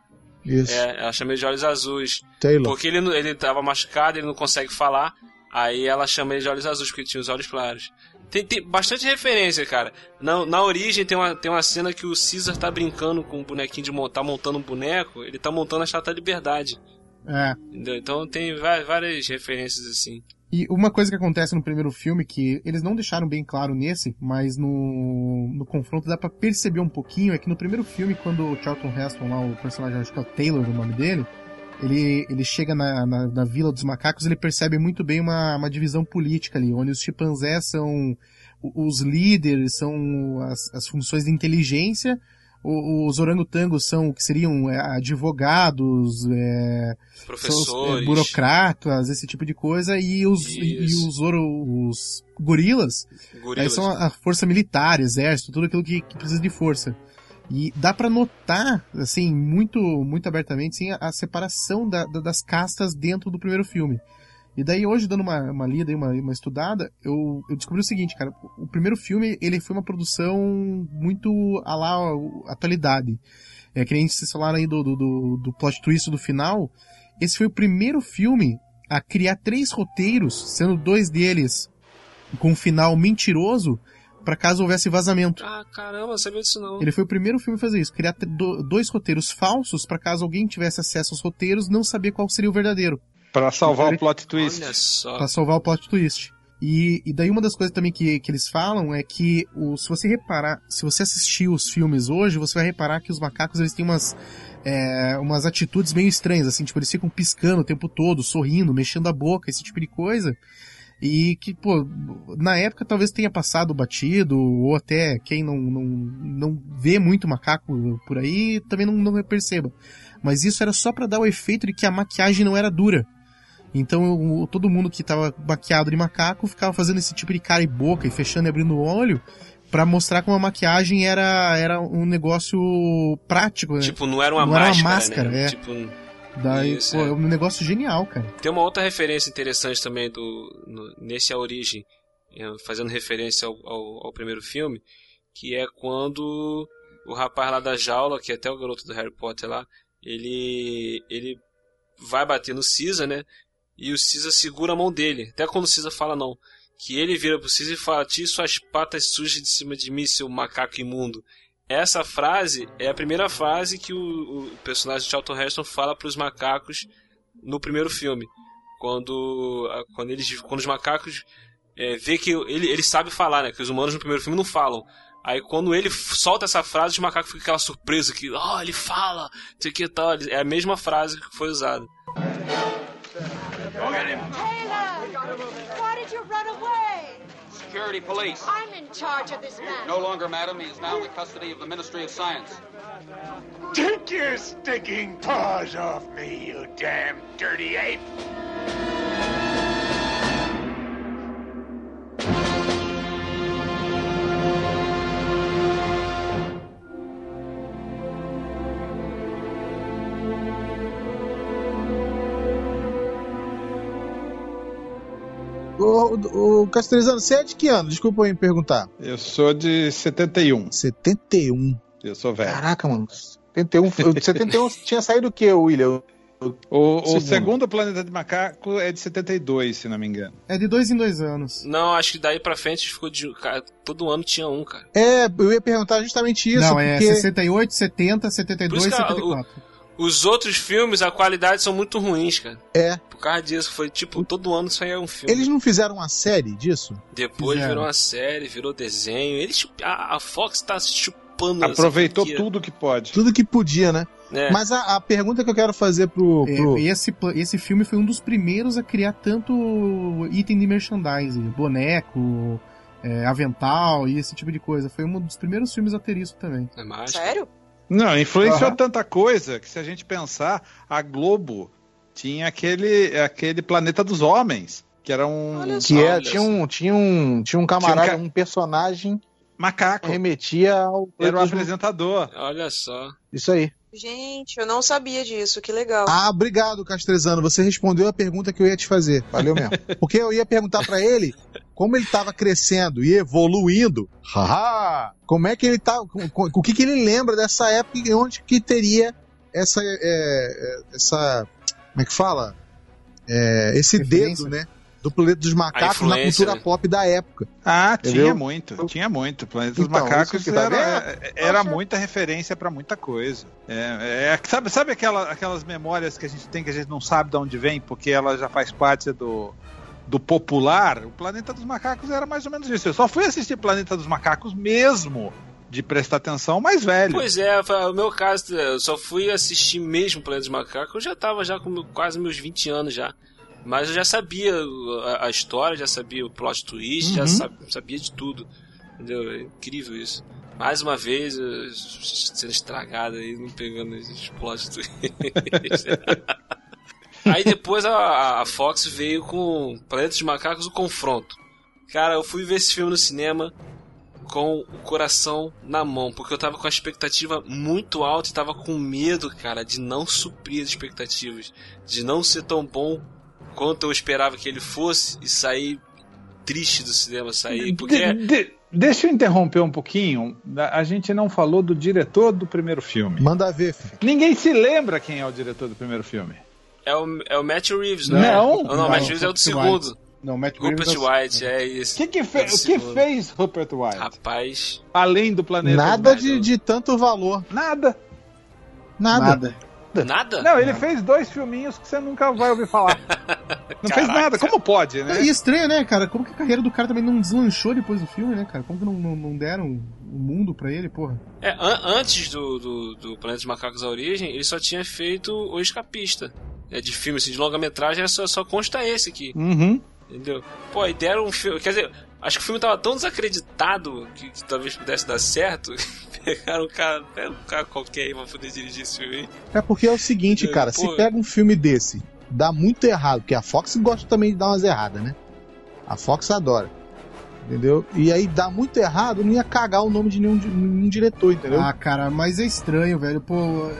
Isso. É, ela chama ele de olhos azuis. Taylor. Porque ele, ele tava machucado, ele não consegue falar. Aí ela chama ele de olhos azuis, porque ele tinha os olhos claros. Tem, tem bastante referência, cara. Na, na origem tem uma, tem uma cena que o Caesar tá brincando com um bonequinho de montar, montando um boneco. Ele tá montando a Chata Liberdade. É. Entendeu? Então tem va- várias referências assim. E uma coisa que acontece no primeiro filme, que eles não deixaram bem claro nesse, mas no, no confronto dá pra perceber um pouquinho, é que no primeiro filme, quando o Charlton Heston, lá, o personagem, acho que é o Taylor o nome dele, ele, ele chega na, na, na Vila dos Macacos, ele percebe muito bem uma, uma divisão política ali, onde os chimpanzés são os líderes, são as, as funções de inteligência, os orangotangos são o que seriam é, advogados, é, os, é, Professores. burocratas, esse tipo de coisa, e os, e, e os, oro- os gorilas, Gorilas. aí são a, a força militar, exército, tudo aquilo que, que precisa de força. E dá para notar, assim, muito, muito abertamente, sim, a, a separação da, da, das castas dentro do primeiro filme. E daí hoje, dando uma, uma lida e uma, uma estudada, eu, eu descobri o seguinte, cara, o primeiro filme, ele foi uma produção muito a lá atualidade. É que nem vocês falaram aí do, do, do plot twist do final. Esse foi o primeiro filme a criar três roteiros, sendo dois deles com um final mentiroso, para caso houvesse vazamento. Ah, caramba, sabia disso não. Ele foi o primeiro filme a fazer isso, criar dois roteiros falsos para caso alguém tivesse acesso aos roteiros não saber qual seria o verdadeiro. Para salvar o plot twist. Olha só. Pra salvar o plot twist. E, e daí uma das coisas também que, que eles falam é que o, se você reparar, se você assistir os filmes hoje, você vai reparar que os macacos eles têm umas, é, umas atitudes meio estranhas, assim, tipo, eles ficam piscando o tempo todo, sorrindo, mexendo a boca, esse tipo de coisa. E que, pô, na época talvez tenha passado batido, ou até quem não, não, não vê muito macaco por aí também não, não perceba. Mas isso era só para dar o efeito de que a maquiagem não era dura. Então eu, todo mundo que tava maquiado de macaco ficava fazendo esse tipo de cara e boca e fechando e abrindo o olho para mostrar como a maquiagem era, era um negócio prático, né? Tipo, não era uma não máscara, era uma máscara né? é. Tipo, Daí, Isso, pô, é. é um negócio genial, cara. Tem uma outra referência interessante também do, no, nesse A Origem, é, fazendo referência ao, ao, ao, primeiro filme, que é quando o rapaz lá da jaula, que é até o garoto do Harry Potter lá, ele, ele vai bater no Caesar, né? e o Cisa segura a mão dele. Até quando o Cisa fala não. Que ele vira pro Cisa e fala: Tire suas patas sujas de cima de mim, seu macaco imundo. Essa frase é a primeira frase que o, o personagem de Charlton Heston fala para os macacos no primeiro filme. Quando, quando, eles, quando os macacos é, vê que ele, ele sabe falar, né? Que os humanos no primeiro filme não falam. Aí quando ele solta essa frase, os macacos ficam aquela surpresa que, oh, ele fala, isso aqui e tal. É a mesma frase que foi usada. Go get him. Security police. I'm in charge of this man. No longer, madam. He is now in the custody of the Ministry of Science. Take your stinking paws off me, you damn dirty ape! O, o Castrizano, você é de que ano? Desculpa eu me perguntar. Eu sou de 71. 71. Eu sou velho. Caraca, mano. 71, 71 tinha saído o que, William? O, o segundo. segundo Planeta de Macaco é de 72, se não me engano. É de dois em dois anos. Não, acho que daí pra frente ficou de. Todo ano tinha um, cara. É, eu ia perguntar justamente isso. Não, é porque... é 68, 70, 72 e 74. O, os outros filmes, a qualidade são muito ruins, cara. É. Por causa disso, foi tipo, todo ano saía um filme. Eles não fizeram uma série disso? Depois fizeram. virou uma série, virou desenho. Eles, a, a Fox tá chupando. Aproveitou tudo que pode. Tudo que podia, né? É. Mas a, a, pergunta que eu quero fazer pro. É, pro... É, esse, esse filme foi um dos primeiros a criar tanto item de merchandising, boneco, é, avental e esse tipo de coisa. Foi um dos primeiros filmes a ter isso também. É mágico. Sério? Não, influenciou uhum. tanta coisa que se a gente pensar, a Globo tinha aquele, aquele Planeta dos Homens, que era um... que é, tinha um, tinha um, tinha um camarada, tinha um, ca... um personagem... Macaco. Remetia ao... Era o apresentador. Olha só. Isso aí. Gente, eu não sabia disso, que legal. Ah, obrigado, Castrezano. Você respondeu a pergunta que eu ia te fazer. Valeu mesmo. Porque eu ia perguntar para ele como ele estava crescendo e evoluindo. Haha! como é que ele tá. O que, que ele lembra dessa época e onde que teria essa. É, é, essa. Como é que fala? É, esse dedo, né? Do Planeta dos Macacos na cultura né? pop da época. Ah, Entendeu? tinha muito, tinha muito. Planeta dos então, Macacos era, é, era muita referência para muita coisa. É, é, sabe sabe aquela, aquelas memórias que a gente tem que a gente não sabe de onde vem, porque ela já faz parte do, do popular? O Planeta dos Macacos era mais ou menos isso. Eu só fui assistir Planeta dos Macacos mesmo de prestar atenção mais velho. Pois é, o meu caso, eu só fui assistir mesmo Planeta dos Macacos, eu já tava já com quase meus 20 anos já. Mas eu já sabia a, a história, já sabia o plot twist, uhum. já sabia, sabia de tudo. Entendeu? É incrível isso. Mais uma vez, sendo estragado aí, não pegando esses plot twists. aí depois a, a, Fox veio com Planeta de Macacos, o Confronto. Cara, eu fui ver esse filme no cinema com o coração na mão, porque eu tava com a expectativa muito alta e tava com medo, cara, de não suprir as expectativas, de não ser tão bom quanto eu esperava que ele fosse e sair triste do cinema, sair porque de, de, deixa eu interromper um pouquinho. A gente não falou do diretor do primeiro filme. Manda ver. Filho. Ninguém se lembra quem é o diretor do primeiro filme. É o, é o Matt Reeves, né? Não, não, não o Matt Reeves é o do segundo. Não, Matt Rupert White, é isso. Que que fe... o que fez Rupert White? Rapaz. Além do planeta. Nada de, de tanto valor. Nada. Nada. Nada. Nada? Não, ele fez dois filminhos que você nunca vai ouvir falar. Não fez nada. Como pode, né? E estranho, né, cara? Como que a carreira do cara também não deslanchou depois do filme, né, cara? Como que não, não, não deram o um mundo pra ele, porra? É, an antes do, do, do Planeta dos Macacos a Origem, ele só tinha feito O Escapista. É, de filme, assim, de longa-metragem, só, só consta esse aqui. Uhum. Entendeu? Pô, e deram um filme. Quer dizer, acho que o filme tava tão desacreditado que, que talvez pudesse dar certo. Pegaram um cara, um cara qualquer aí pra poder dirigir esse filme aí. É porque é o seguinte, cara, Pô, se pega um filme desse, dá muito errado, porque a Fox gosta também de dar umas erradas, né? A Fox adora. Entendeu? E aí dá muito errado, não ia cagar o nome de nenhum, nenhum diretor, entendeu? Ah, cara, mas é estranho, velho. Pô,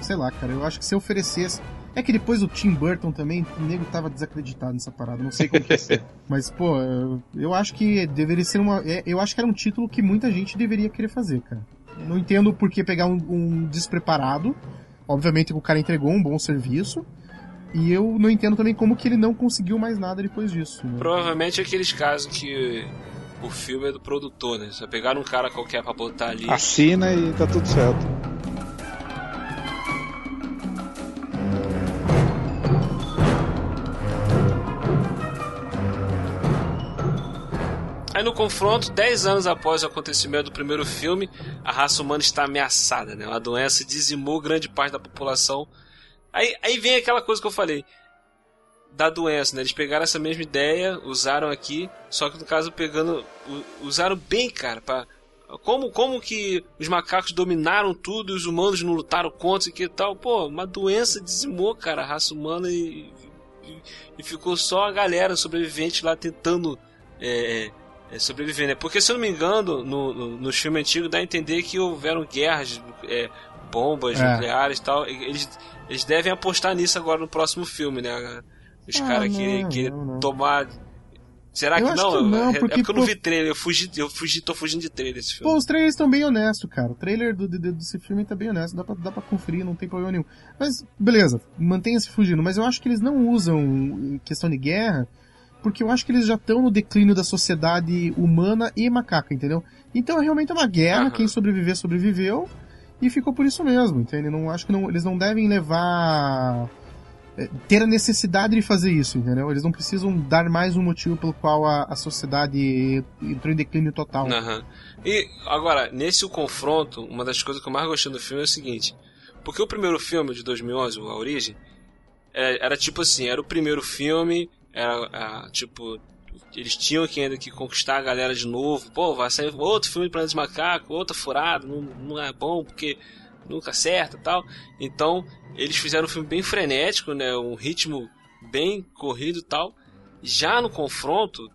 sei lá, cara, eu acho que se oferecesse é que depois o Tim Burton também, o nego tava desacreditado nessa parada, não sei como que é. Mas, pô, eu acho que deveria ser uma. É, eu acho que era um título que muita gente deveria querer fazer, cara. Não entendo por que pegar um, um despreparado. Obviamente o cara entregou um bom serviço. E eu não entendo também como que ele não conseguiu mais nada depois disso. Né? Provavelmente aqueles casos que o filme é do produtor, né? Só pegaram um cara qualquer pra botar ali. Assina e tá tudo certo. Aí no confronto, 10 anos após o acontecimento do primeiro filme, a raça humana está ameaçada, né? Uma doença dizimou grande parte da população. Aí, aí vem aquela coisa que eu falei da doença, né? Eles pegaram essa mesma ideia, usaram aqui, só que no caso pegando, usaram bem, cara, para como, como que os macacos dominaram tudo e os humanos não lutaram contra e que tal? Pô, uma doença dizimou, cara, a raça humana e, e, e ficou só a galera sobrevivente lá tentando é, é, sobreviver, né? Porque se eu não me engano, no, no, no filme antigo dá a entender que houveram guerras, é, bombas é. nucleares e tal. Eles, eles devem apostar nisso agora no próximo filme, né? Os ah, caras que, que tomar. Será eu que não? Que não é, porque, é porque eu não vi trailer, eu fugi, eu fugi, tô fugindo de trailer desse filme. Pô, os trailers estão bem honestos, cara. O trailer do, do, desse filme tá bem honesto, dá pra, dá pra conferir, não tem problema nenhum. Mas, beleza, mantenha-se fugindo. Mas eu acho que eles não usam questão de guerra porque eu acho que eles já estão no declínio da sociedade humana e macaca, entendeu? Então é realmente uma guerra, uhum. quem sobreviver, sobreviveu, e ficou por isso mesmo, entende? Não, acho que não, eles não devem levar. É, ter a necessidade de fazer isso, entendeu? Eles não precisam dar mais um motivo pelo qual a, a sociedade entrou em declínio total. Uhum. E agora, nesse confronto, uma das coisas que eu mais gostei do filme é o seguinte: porque o primeiro filme de 2011, A Origem, era, é, era tipo assim: era o primeiro filme era, era, tipo, eles tinham que ainda que conquistar a galera de novo. Pô, vai sair outro filme de Planeta Macacos, outra furada, não, não é bom porque nunca acerta tal. Então, eles fizeram um filme bem frenético, né? Um ritmo bem corrido tal. Já no confronto,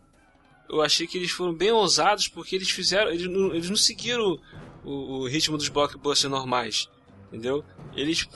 eu achei que eles foram bem ousados porque eles fizeram. Eles não, eles não seguiram o, o ritmo dos blockbusters normais. Entendeu? Eles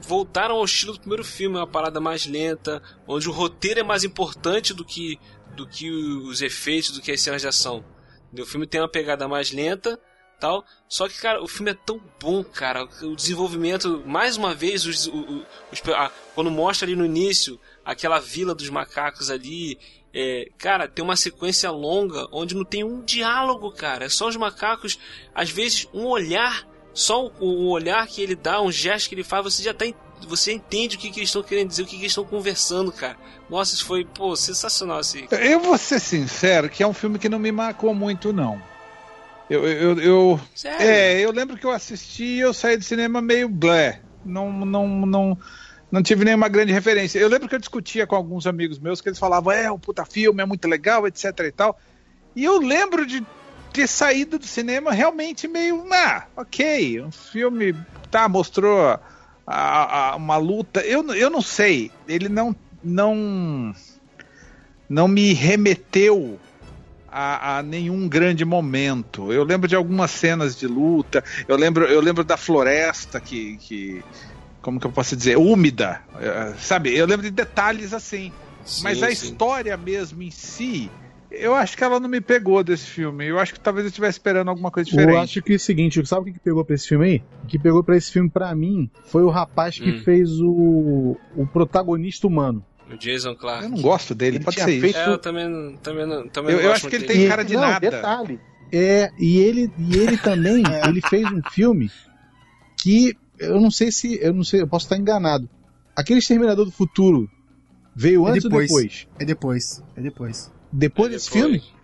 voltaram ao estilo do primeiro filme, uma parada mais lenta, onde o roteiro é mais importante do que, do que os efeitos, do que as cenas de ação. Entendeu? O filme tem uma pegada mais lenta, tal. Só que, cara, o filme é tão bom, cara. O desenvolvimento, mais uma vez, os, os, os, a, quando mostra ali no início aquela vila dos macacos ali. É, cara, tem uma sequência longa onde não tem um diálogo, cara. É só os macacos, às vezes, um olhar só o, o, olhar que ele dá, um gesto que ele faz, você já tá você entende o que, que eles estão querendo dizer, o que, que eles estão conversando, cara. Nossa, isso foi, pô, sensacional assim. Eu vou ser sincero que é um filme que não me marcou muito, não. Eu, eu, eu Sério? é, eu lembro que eu assisti e eu saí do cinema meio blé. Não, não, não, não tive nenhuma grande referência. Eu lembro que eu discutia com alguns amigos meus que eles falavam, é, um puta filme, é muito legal, etc e tal. E eu lembro de ter saído do cinema realmente meio, ah, ok, um filme, tá, mostrou a, a, uma luta, eu, eu não sei, ele não, não, não me remeteu a, a, nenhum grande momento. Eu lembro de algumas cenas de luta. Eu lembro, eu lembro da floresta que, que como que eu posso dizer, úmida, eh, sabe? Eu lembro de detalhes assim. Sim, Mas a sim. história mesmo em si, eu acho que ela não me pegou desse filme. Eu acho que talvez eu estivesse esperando alguma coisa diferente. Eu acho que é o seguinte, sabe o que pegou pra esse filme aí? O que pegou pra esse filme pra mim foi o rapaz que hum. fez o, o protagonista humano. O Jason Clark. Eu não gosto dele, ele pode ser feito... É, eu também, também, não, também eu, eu acho que ele tem cara de não, nada. Detalhe. É, e ele, e ele também, é. ele fez um filme que eu não sei se, eu não sei, eu posso estar enganado. Aquele Exterminador do Futuro veio é antes depois, ou depois? É depois, é depois. Depois é desse depois. filme?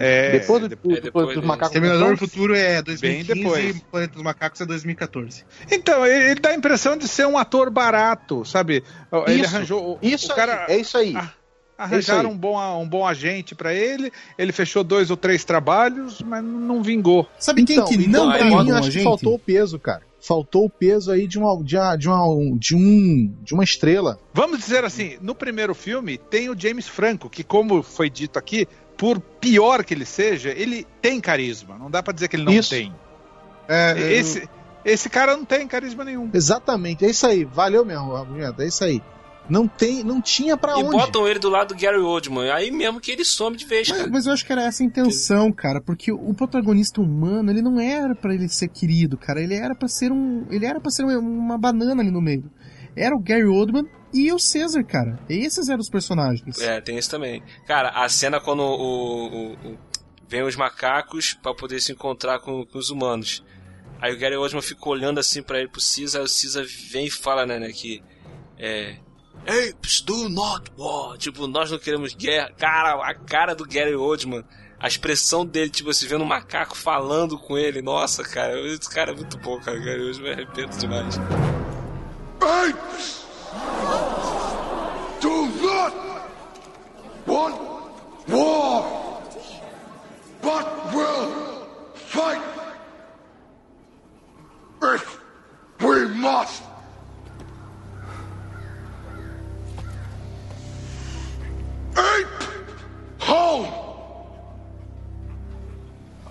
É, depois, do, é depois, depois dos macacos. Terminador do Futuro é 2015 e Planeta dos Macacos é 2014. Então, ele, ele, dá a impressão de ser um ator barato, sabe? Ele isso, arranjou. Isso o cara, aí, é isso aí. Arranjaram um bom, um bom agente para ele, ele fechou dois ou três trabalhos, mas não vingou. Sabe quem então, que não então, mim, acho que faltou o peso, cara. Faltou o peso aí de uma, de, uma, de, uma, de, um, de uma estrela. Vamos dizer assim, no primeiro filme tem o James Franco, que como foi dito aqui, por pior que ele seja, ele tem carisma. Não dá para dizer que ele não isso. tem. É, esse, eu... esse cara não tem carisma nenhum. Exatamente, é isso aí. Valeu mesmo, argumento, é isso aí. Não tem, não tinha para onde. E botam ele do lado do Gary Oldman, aí mesmo que ele some de vez, mas, cara. Mas eu acho que era essa a intenção, cara, porque o protagonista humano, ele não era para ele ser querido, cara, ele era para ser um, ele era para ser uma banana ali no meio. Era o Gary Oldman e o Caesar, cara. Esses eram os personagens. É, tem isso também. Cara, a cena quando o, o, o vem os macacos para poder se encontrar com, com, os humanos. Aí o Gary Oldman fica olhando assim para ele pro Caesar, o Caesar vem e fala, né, né que é Apes do not war. Tipo, nós não queremos guerra. Cara, a cara do Gary Oldman, a expressão dele, tipo, você vendo um macaco falando com ele. Nossa, cara, esse cara é muito bom, cara. Gary Oldman me arrependo demais. Apes do not want war, but will fight if we must. Ape home.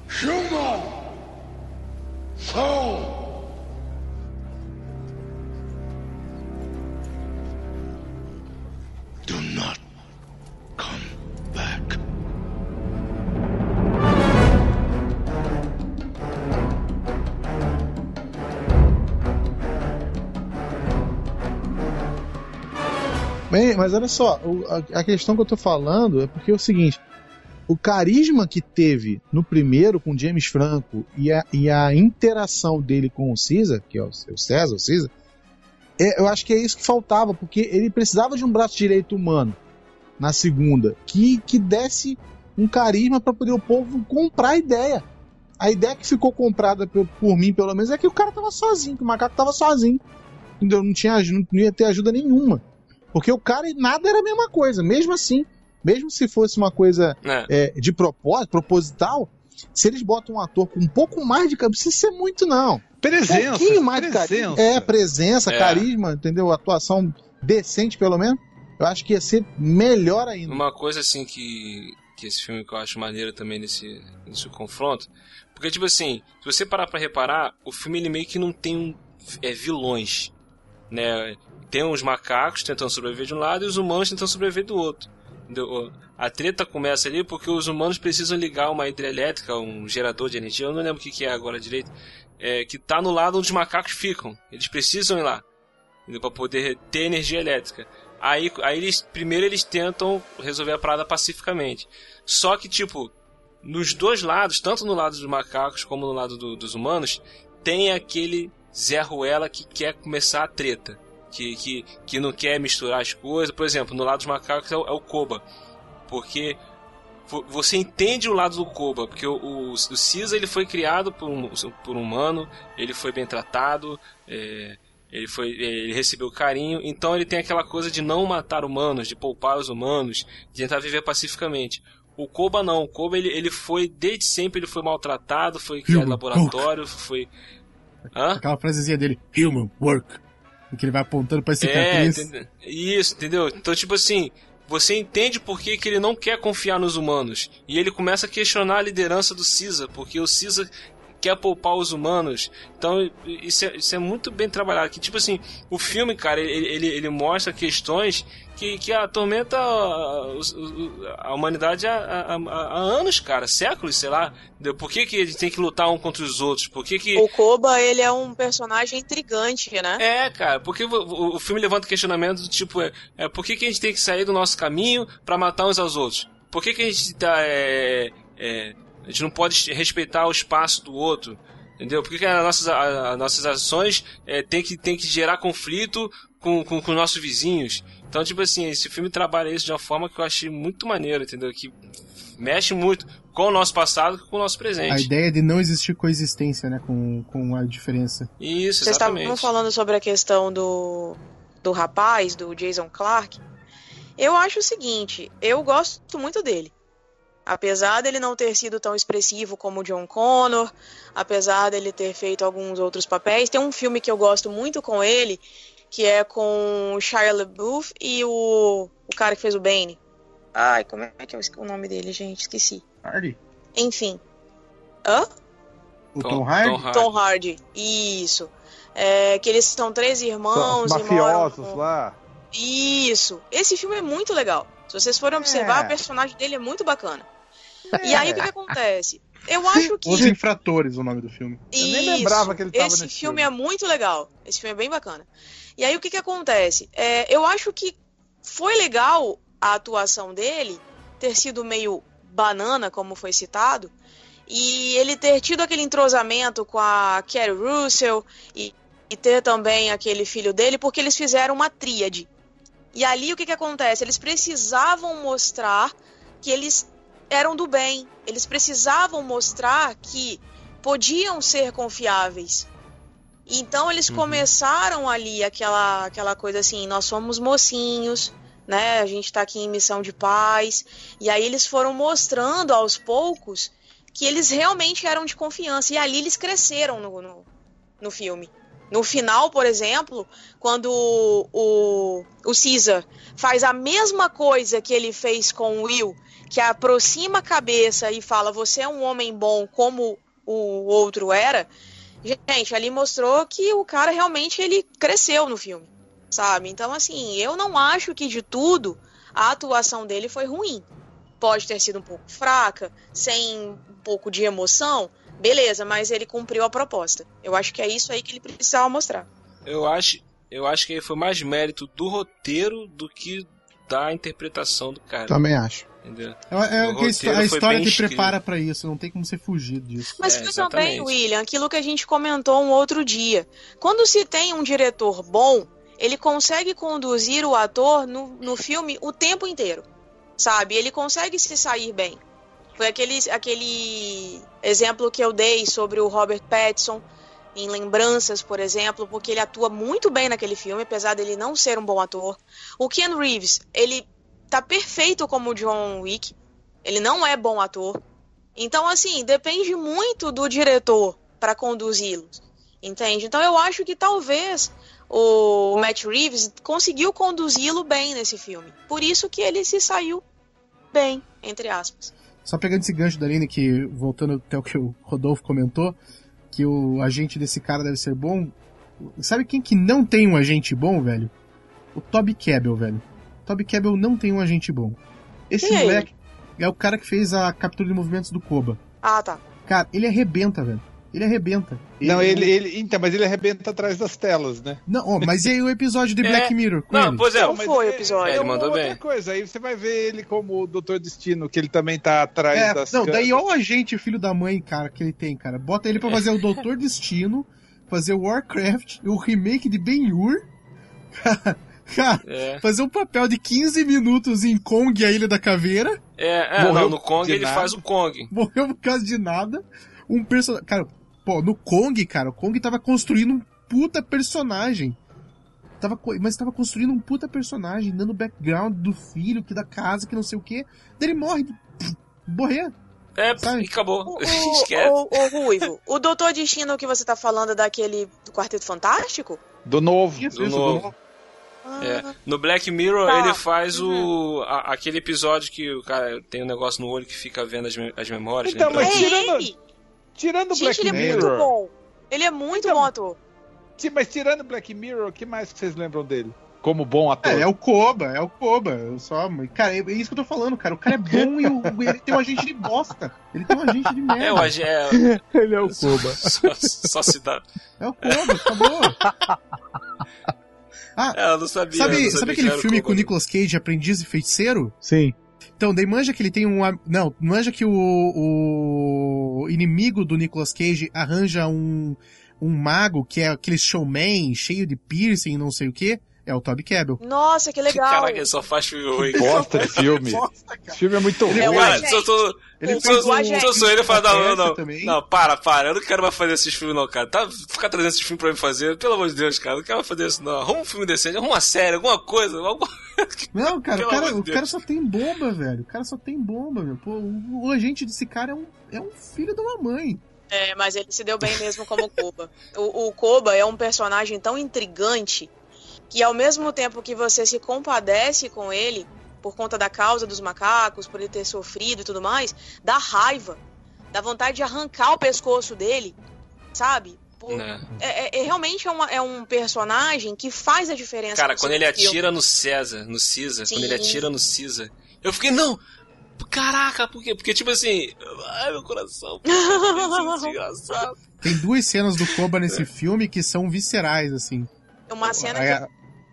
Human soul. Bem, mas olha só, a, questão que eu tô falando é porque é o seguinte: o carisma que teve no primeiro com James Franco e a, e a interação dele com o Caesar, que é o, o César, o Caesar, é, eu acho que é isso que faltava, porque ele precisava de um braço direito humano na segunda, que, que desse um carisma para poder o povo comprar a ideia. A ideia que ficou comprada por, por, mim, pelo menos, é que o cara tava sozinho, que o macaco tava sozinho. Entendeu? Não, tinha, não ia ter ajuda nenhuma. Porque o cara e nada era a mesma coisa. Mesmo assim, mesmo se fosse uma coisa é. É, de propósito, proposital, se eles botam um ator com um pouco mais de carisma, precisa ser muito, não. Presença. Um pouquinho mais presença. de carisma. É, presença, é. carisma, entendeu? Atuação decente, pelo menos. Eu acho que ia ser melhor ainda. Uma coisa assim que, que esse filme que eu acho maneiro também nesse, nesse confronto. Porque, tipo assim, se você parar pra reparar, o filme ele meio que não tem um, é, vilões. Né? Tem os macacos tentando sobreviver de um lado e os humanos tentando sobreviver do outro. A treta começa ali porque os humanos precisam ligar uma hidrelétrica, um gerador de energia, eu não lembro o que é agora direito, é, que está no lado onde os macacos ficam. Eles precisam ir lá para poder ter energia elétrica. Aí, aí eles primeiro eles tentam resolver a parada pacificamente. Só que tipo nos dois lados, tanto no lado dos macacos como no lado do, dos humanos, tem aquele Zé Ruela que quer começar a treta que, que, que não quer misturar as coisas. Por exemplo, no lado dos macacos é o, é o Koba. Porque você entende o lado do Koba, porque o, o, o Cisa ele foi criado por um, por um humano, ele foi bem tratado, é, ele, foi, ele recebeu carinho, então ele tem aquela coisa de não matar humanos, de poupar os humanos, de tentar viver pacificamente. O Koba não, o Koba ele, ele foi, desde sempre ele foi maltratado, foi criado em laboratório, foi... Hã? Aquela frasezinha dele, human work que ele vai apontando pra cicatriz. É, isso, entendeu? Então, tipo assim, você entende por que, que ele não quer confiar nos humanos. E ele começa a questionar a liderança do Caesar, porque o Caesar quer poupar os humanos. Então, isso é, isso é muito bem trabalhado. Que, tipo assim, o filme, cara, ele, ele, ele mostra questões que, que atormenta a, a humanidade há, há, há, anos, cara, séculos, sei lá. Por que, que eles têm que lutar um contra os outros? Por que que... O Koba, ele é um personagem intrigante, né? É, cara, porque o, o filme levanta questionamento do tipo, é, é, por que, que a gente tem que sair do nosso caminho para matar uns aos outros? Por que, que a gente tá, é, é, a gente não pode respeitar o espaço do outro? Entendeu? Por que, que as, nossas, as nossas ações é, tem, que, tem que gerar conflito com, com, com nossos vizinhos? Então, tipo assim, esse filme trabalha isso de uma forma que eu achei muito maneiro, entendeu? Que mexe muito com o nosso passado e com o nosso presente. A ideia de não existir coexistência, né, com, com a diferença. Isso, Vocês estavam falando sobre a questão do, do rapaz, do Jason Clark. Eu acho o seguinte, eu gosto muito dele. Apesar dele não ter sido tão expressivo como o John Connor, apesar dele ter feito alguns outros papéis, tem um filme que eu gosto muito com ele, que é com Shia LaBeouf e o, o cara que fez o Bane. Ai, como é que é o nome dele, gente? Esqueci. Hardy? Enfim. Hã? O Tom, Tom Hardy? Tom Hardy, isso. É, que eles são três irmãos. São mafiosos moram... lá. Isso. Esse filme é muito legal. Se vocês forem observar, é. o personagem dele é muito bacana. É. E aí o que, que, acontece? Eu acho que. Os Infratores, o nome do filme. Isso. Eu nem lembrava que ele tava Esse filme, filme é muito legal. Esse filme é bem bacana. E aí o que, que acontece? É, eu acho que foi legal a atuação dele ter sido meio banana, como foi citado, e ele ter tido aquele entrosamento com a Kerry Russell e, e ter também aquele filho dele, porque eles fizeram uma tríade. E ali o que, que acontece? Eles precisavam mostrar que eles eram do bem. Eles precisavam mostrar que podiam ser confiáveis. Então eles uhum. começaram ali aquela, aquela coisa assim, nós somos mocinhos, né? A gente tá aqui em missão de paz. E aí eles foram mostrando aos poucos que eles realmente eram de confiança. E ali eles cresceram no, no, no filme. No final, por exemplo, quando o, o, o Caesar faz a mesma coisa que ele fez com o Will, que aproxima a cabeça e fala: Você é um homem bom como o outro era Gente, ali mostrou que o cara realmente ele cresceu no filme, sabe? Então, assim, eu não acho que de tudo a atuação dele foi ruim. Pode ter sido um pouco fraca, sem um pouco de emoção, beleza, mas ele cumpriu a proposta. Eu acho que é isso aí que ele precisava mostrar. Eu acho, eu acho que foi mais mérito do roteiro do que da interpretação do cara. Também acho. Entendeu? É, é que a história te prepara para isso, não tem como você fugir disso. Mas é, também, William, aquilo que a gente comentou um outro dia. Quando se tem um diretor bom, ele consegue conduzir o ator no, no filme o tempo inteiro. Sabe? Ele consegue se sair bem. Foi aquele, aquele exemplo que eu dei sobre o Robert Pattinson em Lembranças, por exemplo, porque ele atua muito bem naquele filme, apesar dele não ser um bom ator. O Ken Reeves, ele tá perfeito como John Wick. Ele não é bom ator. Então, assim, depende muito do diretor para conduzi-los. Entende? Então, eu acho que talvez o Matt Reeves conseguiu conduzi-lo bem nesse filme. Por isso que ele se saiu bem, entre aspas. Só pegando esse gancho da Aline, que voltando até o que o Rodolfo comentou, que o agente desse cara deve ser bom. Sabe quem que não tem um agente bom, velho? O Toby Cabell, velho. Toby Cabell não tem um agente bom. Esse Quem moleque é, é, o cara que fez a captura de movimentos do Koba. Ah, tá. Cara, ele arrebenta, velho. Ele arrebenta. Ele não, ele, ele. Então, mas ele arrebenta atrás das telas, né? Não, oh, mas e aí o episódio de é. Black Mirror? Com não, ele? pois é, não foi o episódio. É, ele mandou outra bem. coisa, aí você vai ver ele como o Doutor Destino, que ele também tá atrás é, das Não, daí ó o agente, filho da mãe, cara, que ele tem, cara. Bota ele pra fazer o Doutor Destino, fazer o Warcraft, o remake de Ben-Hur. Cara, é. fazer um papel de 15 minutos em Kong, a Ilha da Caveira. É, é não, no Kong ele nada. faz o Kong. Morreu por causa de nada. Um personagem. Cara, pô, no Kong, cara, o Kong tava construindo um puta personagem. Tava, mas tava construindo um puta personagem, dando background do filho, que da casa, que não sei o que. Daí ele morre. morrer. É, Sabe? e acabou. O, o, o, o, Ruivo, o Doutor Destino que você tá falando daquele do Quarteto Fantástico? Do novo. Isso, do, isso, novo. do novo. É. No Black Mirror, Tá. ele faz o a- aquele episódio que o cara tem um negócio no olho que fica vendo as, me- as memórias. Então, lembra? mas tirando, ele! tirando Gente, Black ele é muito Mirror. bom. Ele é muito bom ator. Sim, mas tirando Black Mirror, o que mais que vocês lembram dele? Como bom ator. É, é o Koba, é o Koba. Eu só, cara, é isso que eu tô falando, cara. O cara é bom e o- ele tem um agente de bosta. Ele tem um agente de merda. É, o Ag- é, Ele é o Koba. só, só se dá. É o Koba, acabou. Ah, É, eu não sabia. sabe, não sabe sabia aquele que era filme com o. Nicolas Cage, Aprendiz e Feiticeiro? Sim. Então, daí manja que ele tem um. Não, manja que o, o inimigo do Nicolas Cage arranja um, um mago que é aquele showman cheio de piercing e não sei o que. É o Toby Cabell. Nossa, que legal. Caraca, ele só faz filme ruim. Bosta de filme. Esse filme é muito ruim. É Cara, eu tô, Ele eu, fez o ele, eu falo, não, não, não, também. não, para, para, eu não quero mais fazer esses filmes não, cara, tá, ficar trazendo esses filmes pra mim fazer, pelo amor de Deus, cara, eu não quero mais fazer isso não, arruma um filme decente, arruma uma série, alguma coisa, alguma... Não, cara, o cara, o cara só tem bomba, velho. O cara só tem bomba, meu. Pô, o, o agente desse cara é um, é um filho de uma mãe. É, mas ele se deu bem mesmo como Koba. O, o Koba é um personagem tão intrigante que ao mesmo tempo que você se compadece com ele por conta da causa dos macacos, por ele ter sofrido e tudo mais, dá raiva, dá vontade de arrancar o pescoço dele, sabe? Por- Né. É, é- é realmente é, uma- é um personagem que faz a diferença. Cara, quando ele filme. atira no César, no Caesar, Sim. quando ele atira no Caesar, eu fiquei, não, caraca, por quê? Porque, tipo assim, ai, meu coração, é engraçado. Tem duas cenas do Koba nesse filme que são viscerais, assim. Uma cena que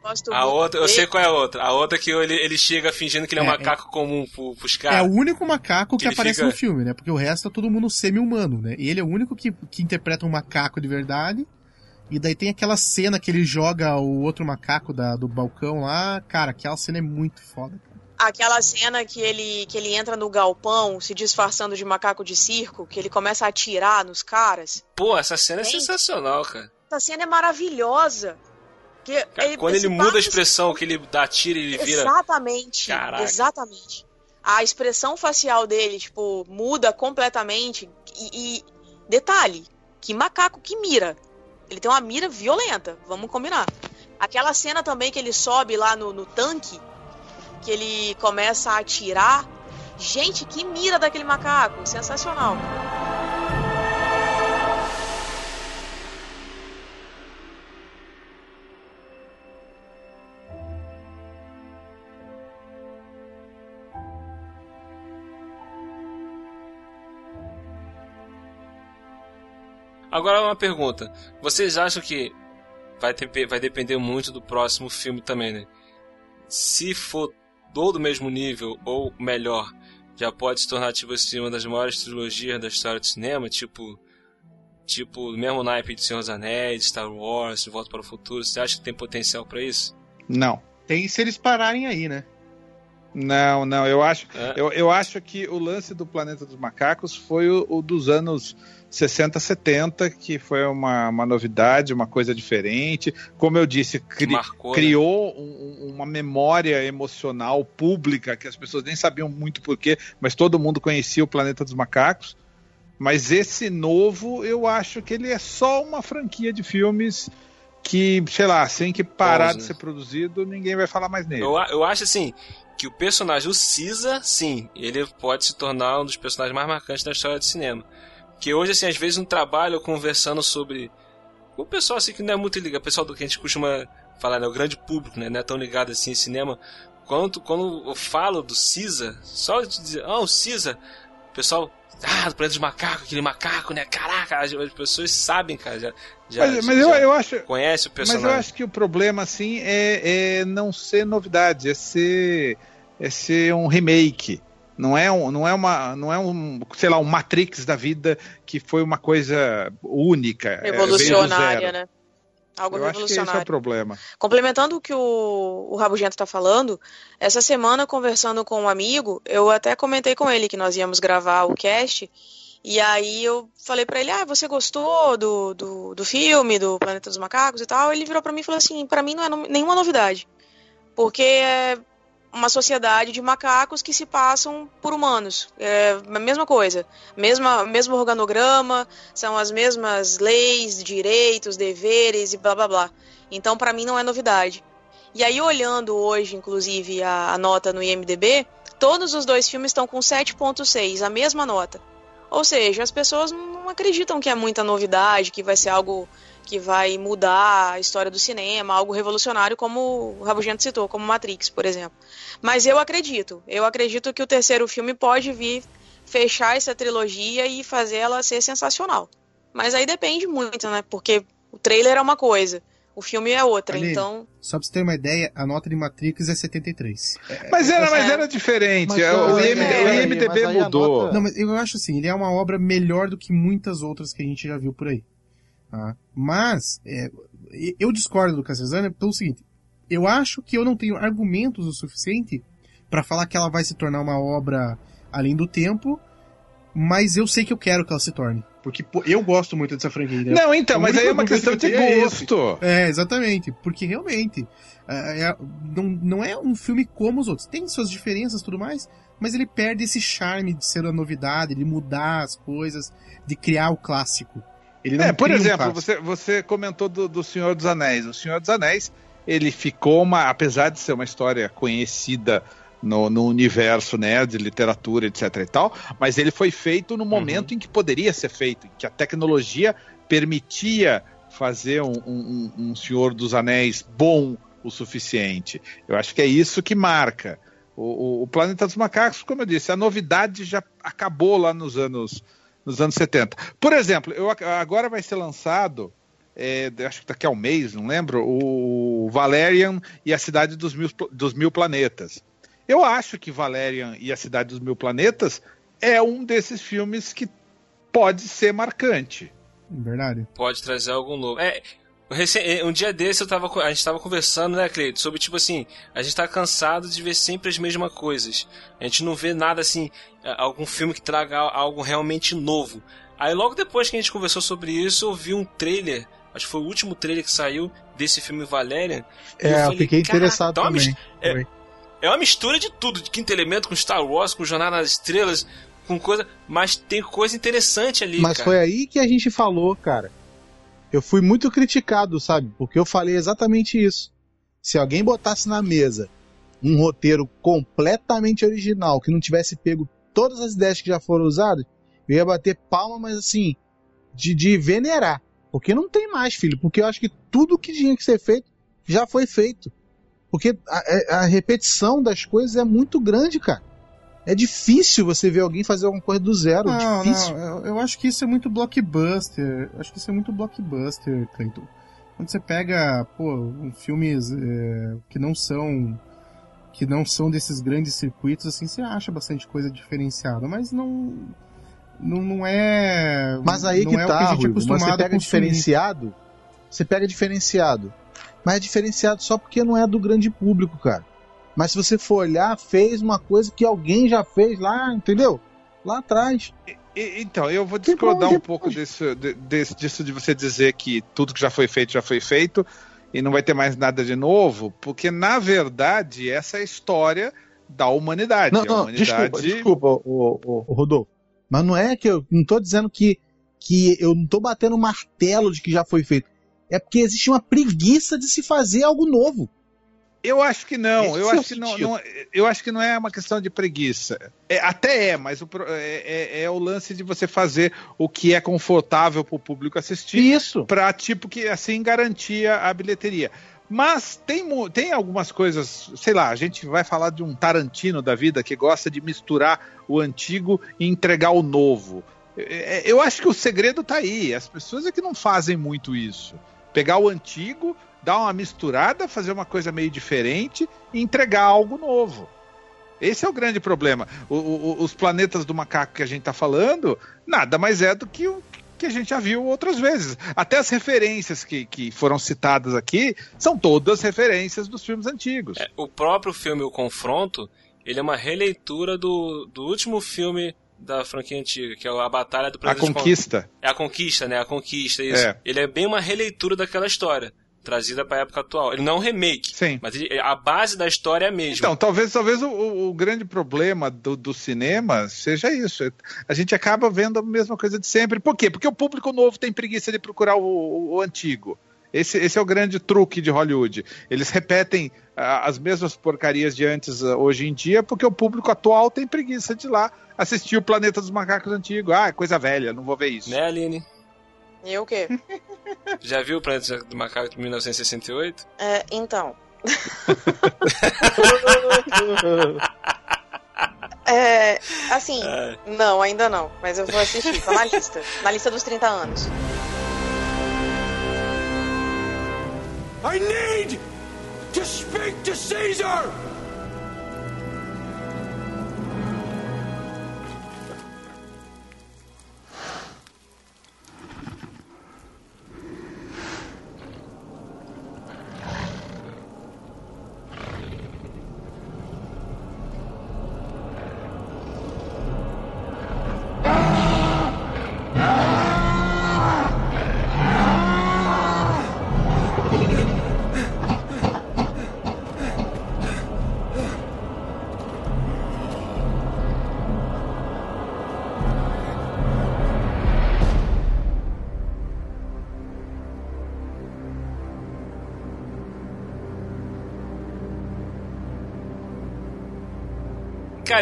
gosto A muito outra, eu sei qual é a outra. A outra que ele, ele chega fingindo que ele é um É, macaco comum pro, pros É caras. o único macaco que, Que aparece fica- no filme, né? Porque o resto é todo mundo semi-humano, né? E ele é o único que, que interpreta um macaco de verdade. E daí tem aquela cena que ele joga o outro macaco da, do balcão lá. Cara, aquela cena é muito foda. cara. Aquela cena que ele, que ele entra no galpão se disfarçando de macaco de circo, que ele começa a atirar nos caras. Pô, essa cena é sensacional, cara. Essa cena é maravilhosa. Que Cara, quando ele muda a expressão, que ele dá tiro e ele vira. Exatamente. Caraca. Exatamente. A expressão facial dele, tipo, muda completamente. E, e detalhe, que macaco que mira. Ele tem uma mira violenta, vamos combinar. Aquela cena também que ele sobe lá no, no tanque, que ele começa a atirar. Gente, que mira daquele macaco. Sensacional. Agora uma pergunta. Vocês acham que vai, ter- vai depender muito do próximo filme também, né? Se for ou do mesmo nível ou melhor, já pode se tornar tipo assim, uma das maiores trilogias da história do cinema, tipo tipo o mesmo naipe de Senhor dos Anéis, Star Wars, Volta para o Futuro. Você acha que tem potencial pra isso? Não. Tem se eles pararem aí, né? Não, não, eu acho, É. eu, eu acho que o lance do Planeta dos Macacos foi o, o dos anos 60, 70, que foi uma, uma novidade, uma coisa diferente. Como eu disse, cri- marcou, né? criou um- uma memória emocional pública que as pessoas nem sabiam muito porquê, mas todo mundo conhecia o Planeta dos Macacos. Mas esse novo, eu acho que ele é só uma franquia de filmes que, sei lá, sem que parar de né? ser produzido, ninguém vai falar mais nele. Eu, eu acho assim que o personagem, o Caesar, sim, ele pode se tornar um dos personagens mais marcantes da história do cinema. Que hoje, assim, às vezes no trabalho, eu conversando sobre. O pessoal assim que não é muito ligado, o pessoal do que a gente costuma falar, né? O grande público, né? Não é tão ligado assim em cinema. Quando, quando eu falo do Caesar, só de dizer, ah, o Caesar, o pessoal. Ah, do planeta dos macacos, aquele macaco, né? Caraca, as, as pessoas sabem, cara. Já, já, Mas, mas eu, já eu acho. conhece o Mas personagem. eu acho que o problema, assim, é, é não ser novidade, é ser, é ser um remake. Não é, um, não é uma, não é um, sei lá, um Matrix da vida que foi uma coisa única. é, Revolucionária, né? Algo Eu acho que esse é o revolucionário. problema. Complementando o que o, o Rabugento tá falando, essa semana, conversando com um amigo, eu até comentei com ele que nós íamos gravar o cast, e aí eu falei pra ele, ah, você gostou do, do, do filme, do Planeta dos Macacos e tal? Ele virou pra mim e falou assim, pra mim não é nenhuma novidade, porque é uma sociedade de macacos que se passam por humanos. É a mesma coisa, mesma, mesmo organograma, são as mesmas leis, direitos, deveres e blá blá blá. Então, pra mim, não é novidade. E aí, olhando hoje, inclusive, a, a nota no IMDB, todos os dois filmes estão com 7,6, a mesma nota. Ou seja, as pessoas não acreditam que é muita novidade, que vai ser algo que vai mudar a história do cinema, algo revolucionário, como o Rabugento citou, como Matrix, por exemplo. Mas eu acredito, eu acredito que o terceiro filme pode vir fechar essa trilogia e fazer ela ser sensacional. Mas aí depende muito, né? Porque o trailer é uma coisa, o filme é outra, Aline, então. Só pra você ter uma ideia, a nota de Matrix é 73. Mas era, mas era diferente. Mas, o, é, IMD, é, o IMDB a mudou. nota- Não, mas eu acho assim, ele é uma obra melhor do que muitas outras que a gente já viu por aí. Tá? Mas, é, eu discordo do Cassezana pelo seguinte, eu acho que eu não tenho argumentos o suficiente pra falar que ela vai se tornar uma obra além do tempo, mas eu sei que eu quero que ela se torne. Porque pô, eu gosto muito dessa franquia. né? Não, então, O mas aí é uma questão que de é gosto. É, exatamente. Porque realmente, é, é- não, não é um filme como os outros. Tem suas diferenças e tudo mais, mas ele perde esse charme de ser a novidade, de mudar as coisas, de criar o clássico. Ele não É, por um exemplo, clássico. você, você comentou do, do Senhor dos Anéis. O Senhor dos Anéis, ele ficou uma. Apesar de ser uma história conhecida no, no universo né, de literatura, etc. e tal, mas ele foi feito no momento em que poderia ser feito, em que a tecnologia permitia fazer um, um- um- um Senhor dos Anéis bom o suficiente. Eu acho que é isso que marca. O, o- o Planeta dos Macacos, como eu disse, a novidade já acabou lá nos anos, nos anos 70. Por exemplo, eu, agora vai ser lançado, é, acho que daqui a um mês, não lembro, o Valerian e a Cidade dos Mil, dos Mil Planetas. Eu acho que Valerian e a Cidade dos Mil Planetas é um desses filmes que pode ser marcante. Verdade. Pode trazer algo novo. É, um dia desse eu tava, a gente tava conversando, né, Cleito, sobre tipo assim, a gente tá cansado de ver sempre as mesmas coisas. A gente não vê nada assim, algum filme que traga algo realmente novo. Aí logo depois que a gente conversou sobre isso, eu vi um trailer, acho que foi o último trailer que saiu desse filme Valerian. e É, eu falei, fiquei "Caraca, interessado também. É, é uma mistura de tudo, de quinto elemento com Star Wars, com Jornada nas Estrelas, com coisa, mas tem coisa interessante ali, Mas cara. foi aí que a gente falou, cara. Eu fui muito criticado, sabe? Porque eu falei exatamente isso. Se alguém botasse na mesa um roteiro completamente original, que não tivesse pego todas as ideias que já foram usadas, eu ia bater palma, mas assim, de, de venerar. Porque não tem mais, filho. Porque eu acho que tudo que tinha que ser feito já foi feito. Porque a, a- a repetição das coisas é muito grande, cara. É difícil você ver alguém fazer alguma coisa do zero. Não, difícil. não, eu, eu acho que isso é muito blockbuster. Acho que isso é muito blockbuster, Clayton. Quando você pega, pô, um filmes é, que não são que não são desses grandes circuitos, assim, você acha bastante coisa diferenciada, mas não não, não é Mas aí que é o tá, que a gente é Ruivo, mas você pega diferenciado, você pega diferenciado. Mas é diferenciado só porque não é do grande público, cara. Mas se você for olhar, fez uma coisa que alguém já fez lá, entendeu? Lá atrás. E- então, eu vou discordar um pouco desse, de- desse- disso de você dizer que tudo que já foi feito já foi feito e não vai ter mais nada de novo, porque na verdade essa é a história da humanidade. Não, a não, humanidade desculpa, desculpa, o, o, o Rodolfo. Mas não é que eu não tô dizendo que, que eu não tô batendo martelo de que já foi feito. É porque existe uma preguiça de se fazer algo novo. Eu acho que não. Eu é acho que não, não- eu acho que não é uma questão de preguiça. É, até é, mas o, é, é- é o lance de você fazer o que é confortável para o público assistir. Isso. Para tipo que assim garantir a bilheteria. Mas tem, tem algumas coisas, sei lá, a gente vai falar de um Tarantino da vida que gosta de misturar o antigo e entregar o novo. É, é, Eu acho que o segredo tá aí. As pessoas é que não fazem muito isso. Pegar o antigo, dar uma misturada, fazer uma coisa meio diferente e entregar algo novo. Esse é o grande problema. O- o- os planetas do macaco que a gente está falando, nada mais é do que o que a gente já viu outras vezes. Até as referências que, que foram citadas aqui são todas referências dos filmes antigos. O próprio filme O Confronto, ele é uma releitura do, do último filme da franquia antiga, que é a Batalha do A Planeta Con- Conquista. É a Conquista, né? A Conquista, isso. É. Ele é bem uma releitura daquela história, trazida para a época atual. Ele não é um remake, Sim. mas ele- a base da história é a mesma. Então, talvez, talvez o, o- grande problema do, do cinema seja isso. A gente acaba vendo a mesma coisa de sempre. Por quê? Porque o público novo tem preguiça de procurar o, o- o antigo. Esse, esse é o grande truque de Hollywood. Eles repetem as mesmas porcarias de antes hoje em dia, porque o público atual tem preguiça de ir lá assistir o Planeta dos Macacos antigo. Ah, coisa velha, não vou ver isso. Né, Aline? E o quê? Já viu o Planeta dos Macacos de 1968? É, então. é, assim, é. não, ainda não, mas eu vou assistir, tá na lista. Na lista dos 30 anos. I need to speak to Caesar!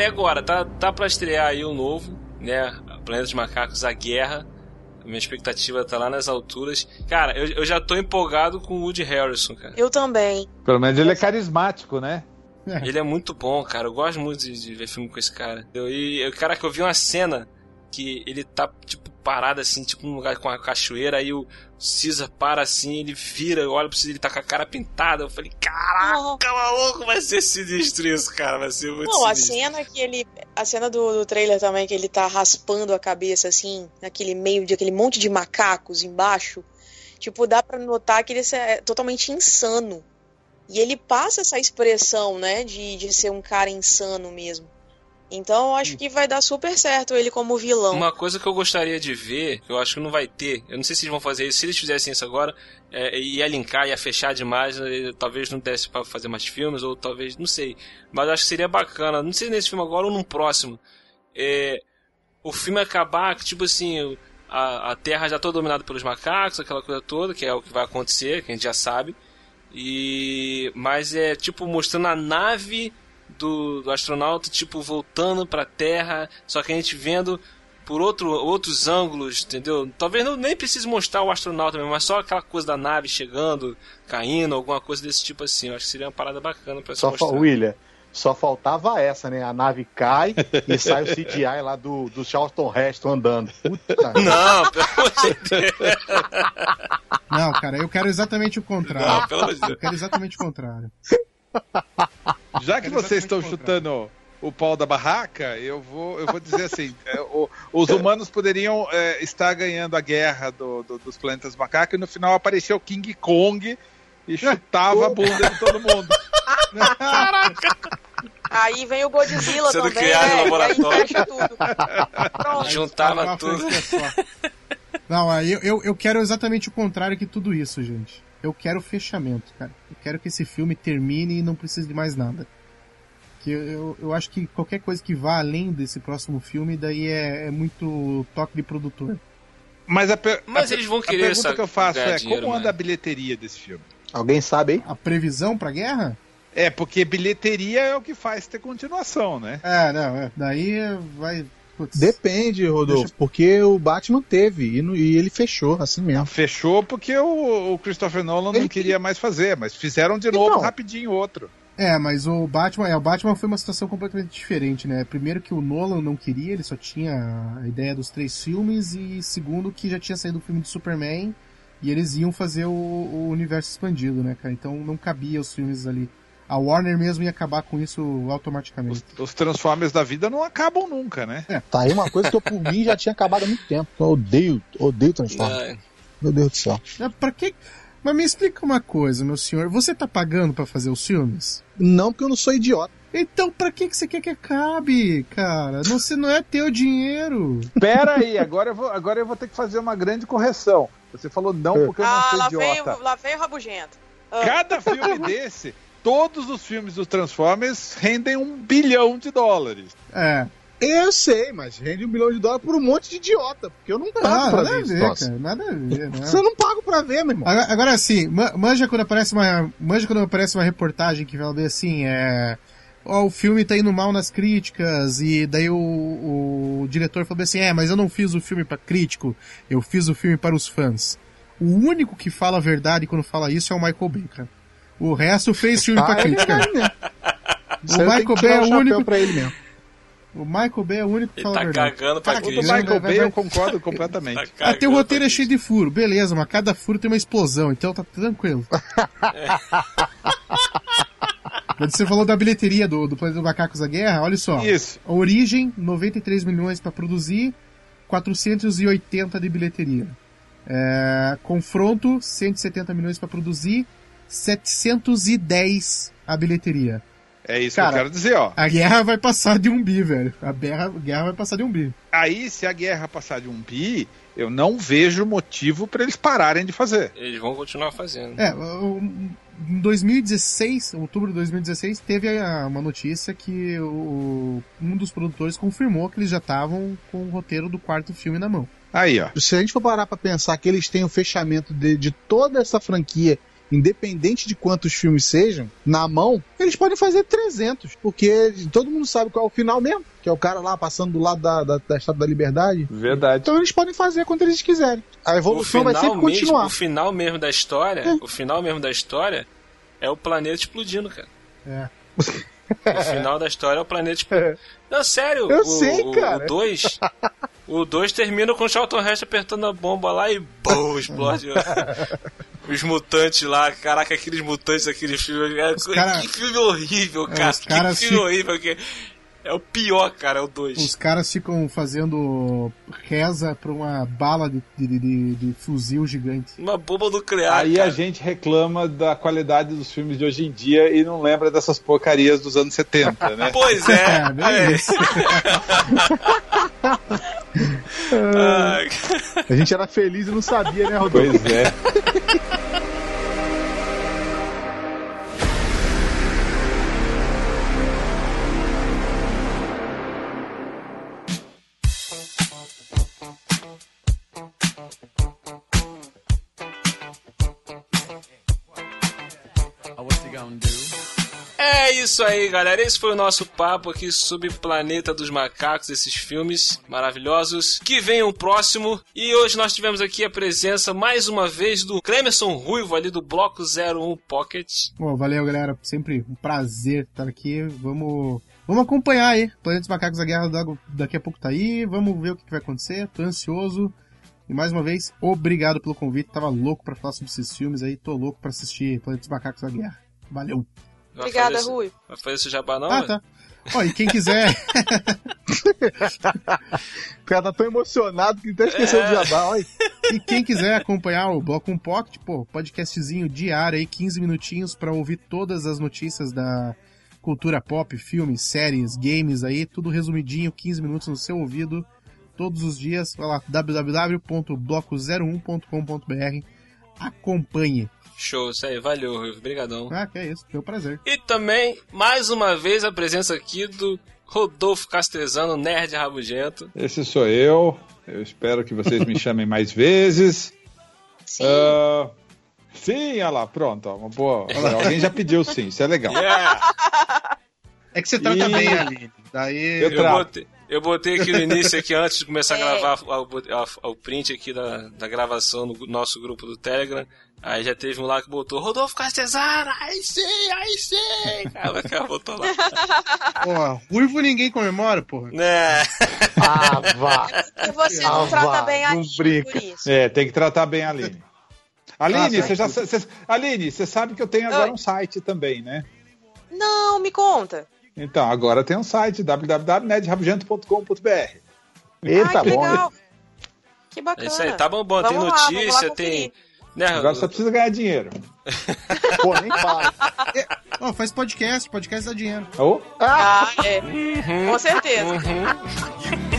Cara, e agora? Tá, tá pra estrear aí o um novo, né? Planeta dos Macacos, A Guerra. A minha expectativa tá lá nas alturas. Cara, eu, eu já tô empolgado com o Woody Harrison, cara. Eu também. Pelo menos ele é carismático, né? É. Ele é muito bom, cara. Eu gosto muito de, de ver filme com esse cara. Eu, e, cara, que eu vi uma cena que ele tá, tipo, parado assim, tipo, num lugar com a cachoeira, aí o Caesar para assim, ele vira, olha pra você, ele tá com a cara pintada. Eu falei, caraca, oh. maluco, vai ser sinistro isso, cara, vai ser muito Não, sinistro. a cena que ele. A cena do, do trailer também, que ele tá raspando a cabeça assim, naquele meio de aquele monte de macacos embaixo. Tipo, dá pra notar que ele é totalmente insano. E ele passa essa expressão, né, de, de ser um cara insano mesmo. Então eu acho que vai dar super certo ele como vilão. Uma coisa que eu gostaria de ver, que eu acho que não vai ter, eu não sei se eles vão fazer isso, se eles fizessem isso agora, é, ia linkar, ia fechar demais, né, talvez não desse para fazer mais filmes, ou talvez, não sei. Mas eu acho que seria bacana, não sei nesse filme agora ou num próximo. É, o filme acabar, que tipo assim, a, a Terra já está dominada pelos macacos, aquela coisa toda, que é o que vai acontecer, que a gente já sabe. E mas é tipo mostrando a nave do, do astronauta, tipo, voltando pra Terra, só que a gente vendo por outro, outros ângulos, entendeu? Talvez não, nem precise mostrar o astronauta mesmo, mas só aquela coisa da nave chegando, caindo, alguma coisa desse tipo assim. Eu acho que seria uma parada bacana pra só se mostrar. William, só faltava essa, né? A nave cai e sai o CGI lá do, do Charlton Heston andando. Puta não, pelo amor de Deus. Não, cara, eu quero exatamente o contrário. Não, pelo amor de Deus. Eu quero exatamente o contrário. Já que vocês estão chutando o pau da barraca, eu vou, eu vou dizer assim: é, o, os humanos poderiam é, estar ganhando a guerra do, do, dos planetas macacos e no final apareceu King Kong e chutava a bunda de todo mundo. Caraca! Aí vem o Godzilla Sendo também, criado né? no laboratório. tudo. Juntava tudo. Não, aí eu, eu quero exatamente o contrário que tudo isso, gente. Eu quero fechamento, cara. Eu quero que esse filme termine e não precise de mais nada. Que eu, eu, eu acho que qualquer coisa que vá além desse próximo filme, daí é, é muito toque de produtor. Mas, a per... Mas a, eles vão querer a pergunta que eu faço é dinheiro, como anda a bilheteria desse filme? Alguém sabe aí? A previsão pra guerra? É, porque bilheteria é o que faz ter continuação, né? É, não, é. daí vai Putz, Depende, Rodolfo, deixa... porque o Batman teve e, no, e, ele fechou assim mesmo. Fechou porque o, o Christopher Nolan ele... não queria mais fazer, mas fizeram de novo então, rapidinho outro. É, mas o Batman, é, o Batman foi uma situação completamente diferente, né? Primeiro que o Nolan não queria, ele só tinha a ideia dos três filmes e segundo que já tinha saído o filme de Superman e eles iam fazer o, o universo expandido, né, cara? Então não cabia os filmes ali a Warner mesmo ia acabar com isso automaticamente. Os, os Transformers da vida não acabam nunca, né? É. Tá aí uma coisa que eu, por mim, já tinha acabado há muito tempo. Eu odeio, odeio Transformers. É. Meu Deus do céu. É, pra que... Mas me explica uma coisa, meu senhor. Você tá pagando para fazer os filmes? Não, porque eu não sou idiota. Então, pra que, que você quer que acabe, cara? Não, você não é teu dinheiro. Pera aí, agora eu, vou, agora eu vou ter que fazer uma grande correção. Você falou não porque eu não ah, sou lá idiota. Veio, lá veio o rabugento. Ah. Cada filme desse todos os filmes dos Transformers rendem um bilhão de dólares. É. Eu sei, mas rende um milhão de dólares por um monte de idiota, porque eu não pago Ah, pra nada a ver, ver, isso, cara. Nada a ver, né? Você não paga pra ver, meu irmão. Agora, agora assim, ma- manja quando aparece uma. Manja quando aparece uma reportagem que fala bem assim, é. Ó, o filme tá indo mal nas críticas, e daí o, o diretor falou assim, é, mas eu não fiz o filme pra crítico, eu fiz o filme para os fãs. O único que fala a verdade quando fala isso é o Michael Bay, cara. O resto fez filme pra Ah, é crítica. mesmo. O Michael Bay é o o único. pra ele mesmo. O Michael Bay é o único que fala tá a verdade. cagando pra O do crítica. Michael Bay eu concordo completamente. Tá Ah, tem o roteiro é cheio de furo, beleza, mas cada furo tem uma explosão, então tá tranquilo. Quando você falou da bilheteria do, do Planeta dos Macacos da Guerra, olha só. Isso. A Origem, 93 milhões pra produzir, 480 de bilheteria. É, Confronto, 170 milhões pra produzir, 710 a bilheteria. É isso Cara, que eu quero dizer, ó. A guerra vai passar de um bi, velho. A guerra, a guerra vai passar de um bi. Aí, se a guerra passar de um bi, eu não vejo motivo pra eles pararem de fazer. Eles vão continuar fazendo. É, em 2016, outubro de 2016, teve uma notícia que o- um dos produtores confirmou que eles já estavam com o roteiro do quarto filme na mão. Aí, ó. Se a gente for parar pra pensar que eles têm o fechamento de, de toda essa franquia, independente de quantos filmes sejam, na mão, eles podem fazer 300, porque todo mundo sabe qual é o final mesmo, que é o cara lá passando do lado da, da, da Estátua da Liberdade. Verdade. Então eles podem fazer quando eles quiserem. A O evolução vai sempre mesmo, continuar. o final mesmo da história, o final mesmo da história é o planeta explodindo, cara. É. O final da história é o planeta explodindo. Não, sério, Eu o, sei, o, cara. O 2 o dois termina com o Charlton Heston apertando a bomba lá e BOM, explode. Os mutantes lá, caraca, aqueles mutantes daquele filme. cara, cara- Que filme horrível, É, cara. os que filme ficam- horrível. Que... É o pior, cara, é o 2. Os caras ficam fazendo reza pra uma bala de, de, de- de fuzil gigante. Uma bomba nuclear. Aí cara. a gente reclama da qualidade dos filmes de hoje em dia e não lembra dessas porcarias dos anos 70, né? Pois é. É, é. A gente era feliz e não sabia, né, Rodolfo? Pois é. isso aí, galera. Esse foi o nosso papo aqui sobre Planeta dos Macacos, esses filmes maravilhosos. Que venham o próximo. E hoje nós tivemos aqui a presença, mais uma vez, do Clemerson Ruivo, ali do Bloco 01 Pocket. Bom, valeu, galera. Sempre um prazer estar aqui. Vamos, vamos acompanhar aí. Planeta dos Macacos da Guerra da- daqui a pouco tá aí. Vamos ver o que, vai acontecer. Tô ansioso. E mais uma vez, obrigado pelo convite. Tava louco pra falar sobre esses filmes aí. Tô louco pra assistir Planeta dos Macacos da Guerra. Valeu. Vai Obrigada, esse- Rui. Vai fazer esse jabá não? Ah, tá. Ó, e quem quiser. O cara tá tão emocionado que até esqueceu É. do jabá, olha. E quem quiser acompanhar o Bloco 1 Pocket, pô, podcastzinho diário aí, 15 minutinhos pra ouvir todas as notícias da cultura pop, filmes, séries, games aí, tudo resumidinho, 15 minutos no seu ouvido, todos os dias. Vai lá, www.bloco01.com.br. Acompanhe. Show, isso aí. Valeu, Ruivo. Obrigadão. Ah, que é isso, foi um prazer. E também, mais uma vez, a presença aqui do Rodolfo Castrezano, nerd rabugento. Esse sou eu. Eu espero que vocês me chamem mais vezes. Sim. Ah, sim, olha lá, pronto. ó, Uma boa. Lá, alguém já pediu sim, isso é legal. É que você trata E- bem, Aline. Daí. Eu Eu botei, eu botei aqui no início, aqui antes de começar a É. gravar o print aqui da, da gravação no nosso grupo do Telegram. Aí já teve um lá que botou Rodolfo Castrezano, aí sim, aí sim. Cara botou lá. Pô, ruivo ninguém comemora, porra. Né? Ah, vá. E você Ah, não trata vá, bem a brinca. por isso. É, tem que tratar bem a Aline. Aline, Ah, você já, você- Aline, você sabe que eu tenho agora Oi. um site também, né? Não, me conta. Então, agora tem um site, www.nedrabugento.com.br. Eita, Ai, que bom. legal. Que É bacana. isso aí, tá bom, bom. Tem lá, notícia, conferir. Né, Agora só precisa ganhar dinheiro. Pô, nem fala. Ó, faz podcast, podcast dá dinheiro. Ô, Ah, é. Com certeza. Uhum.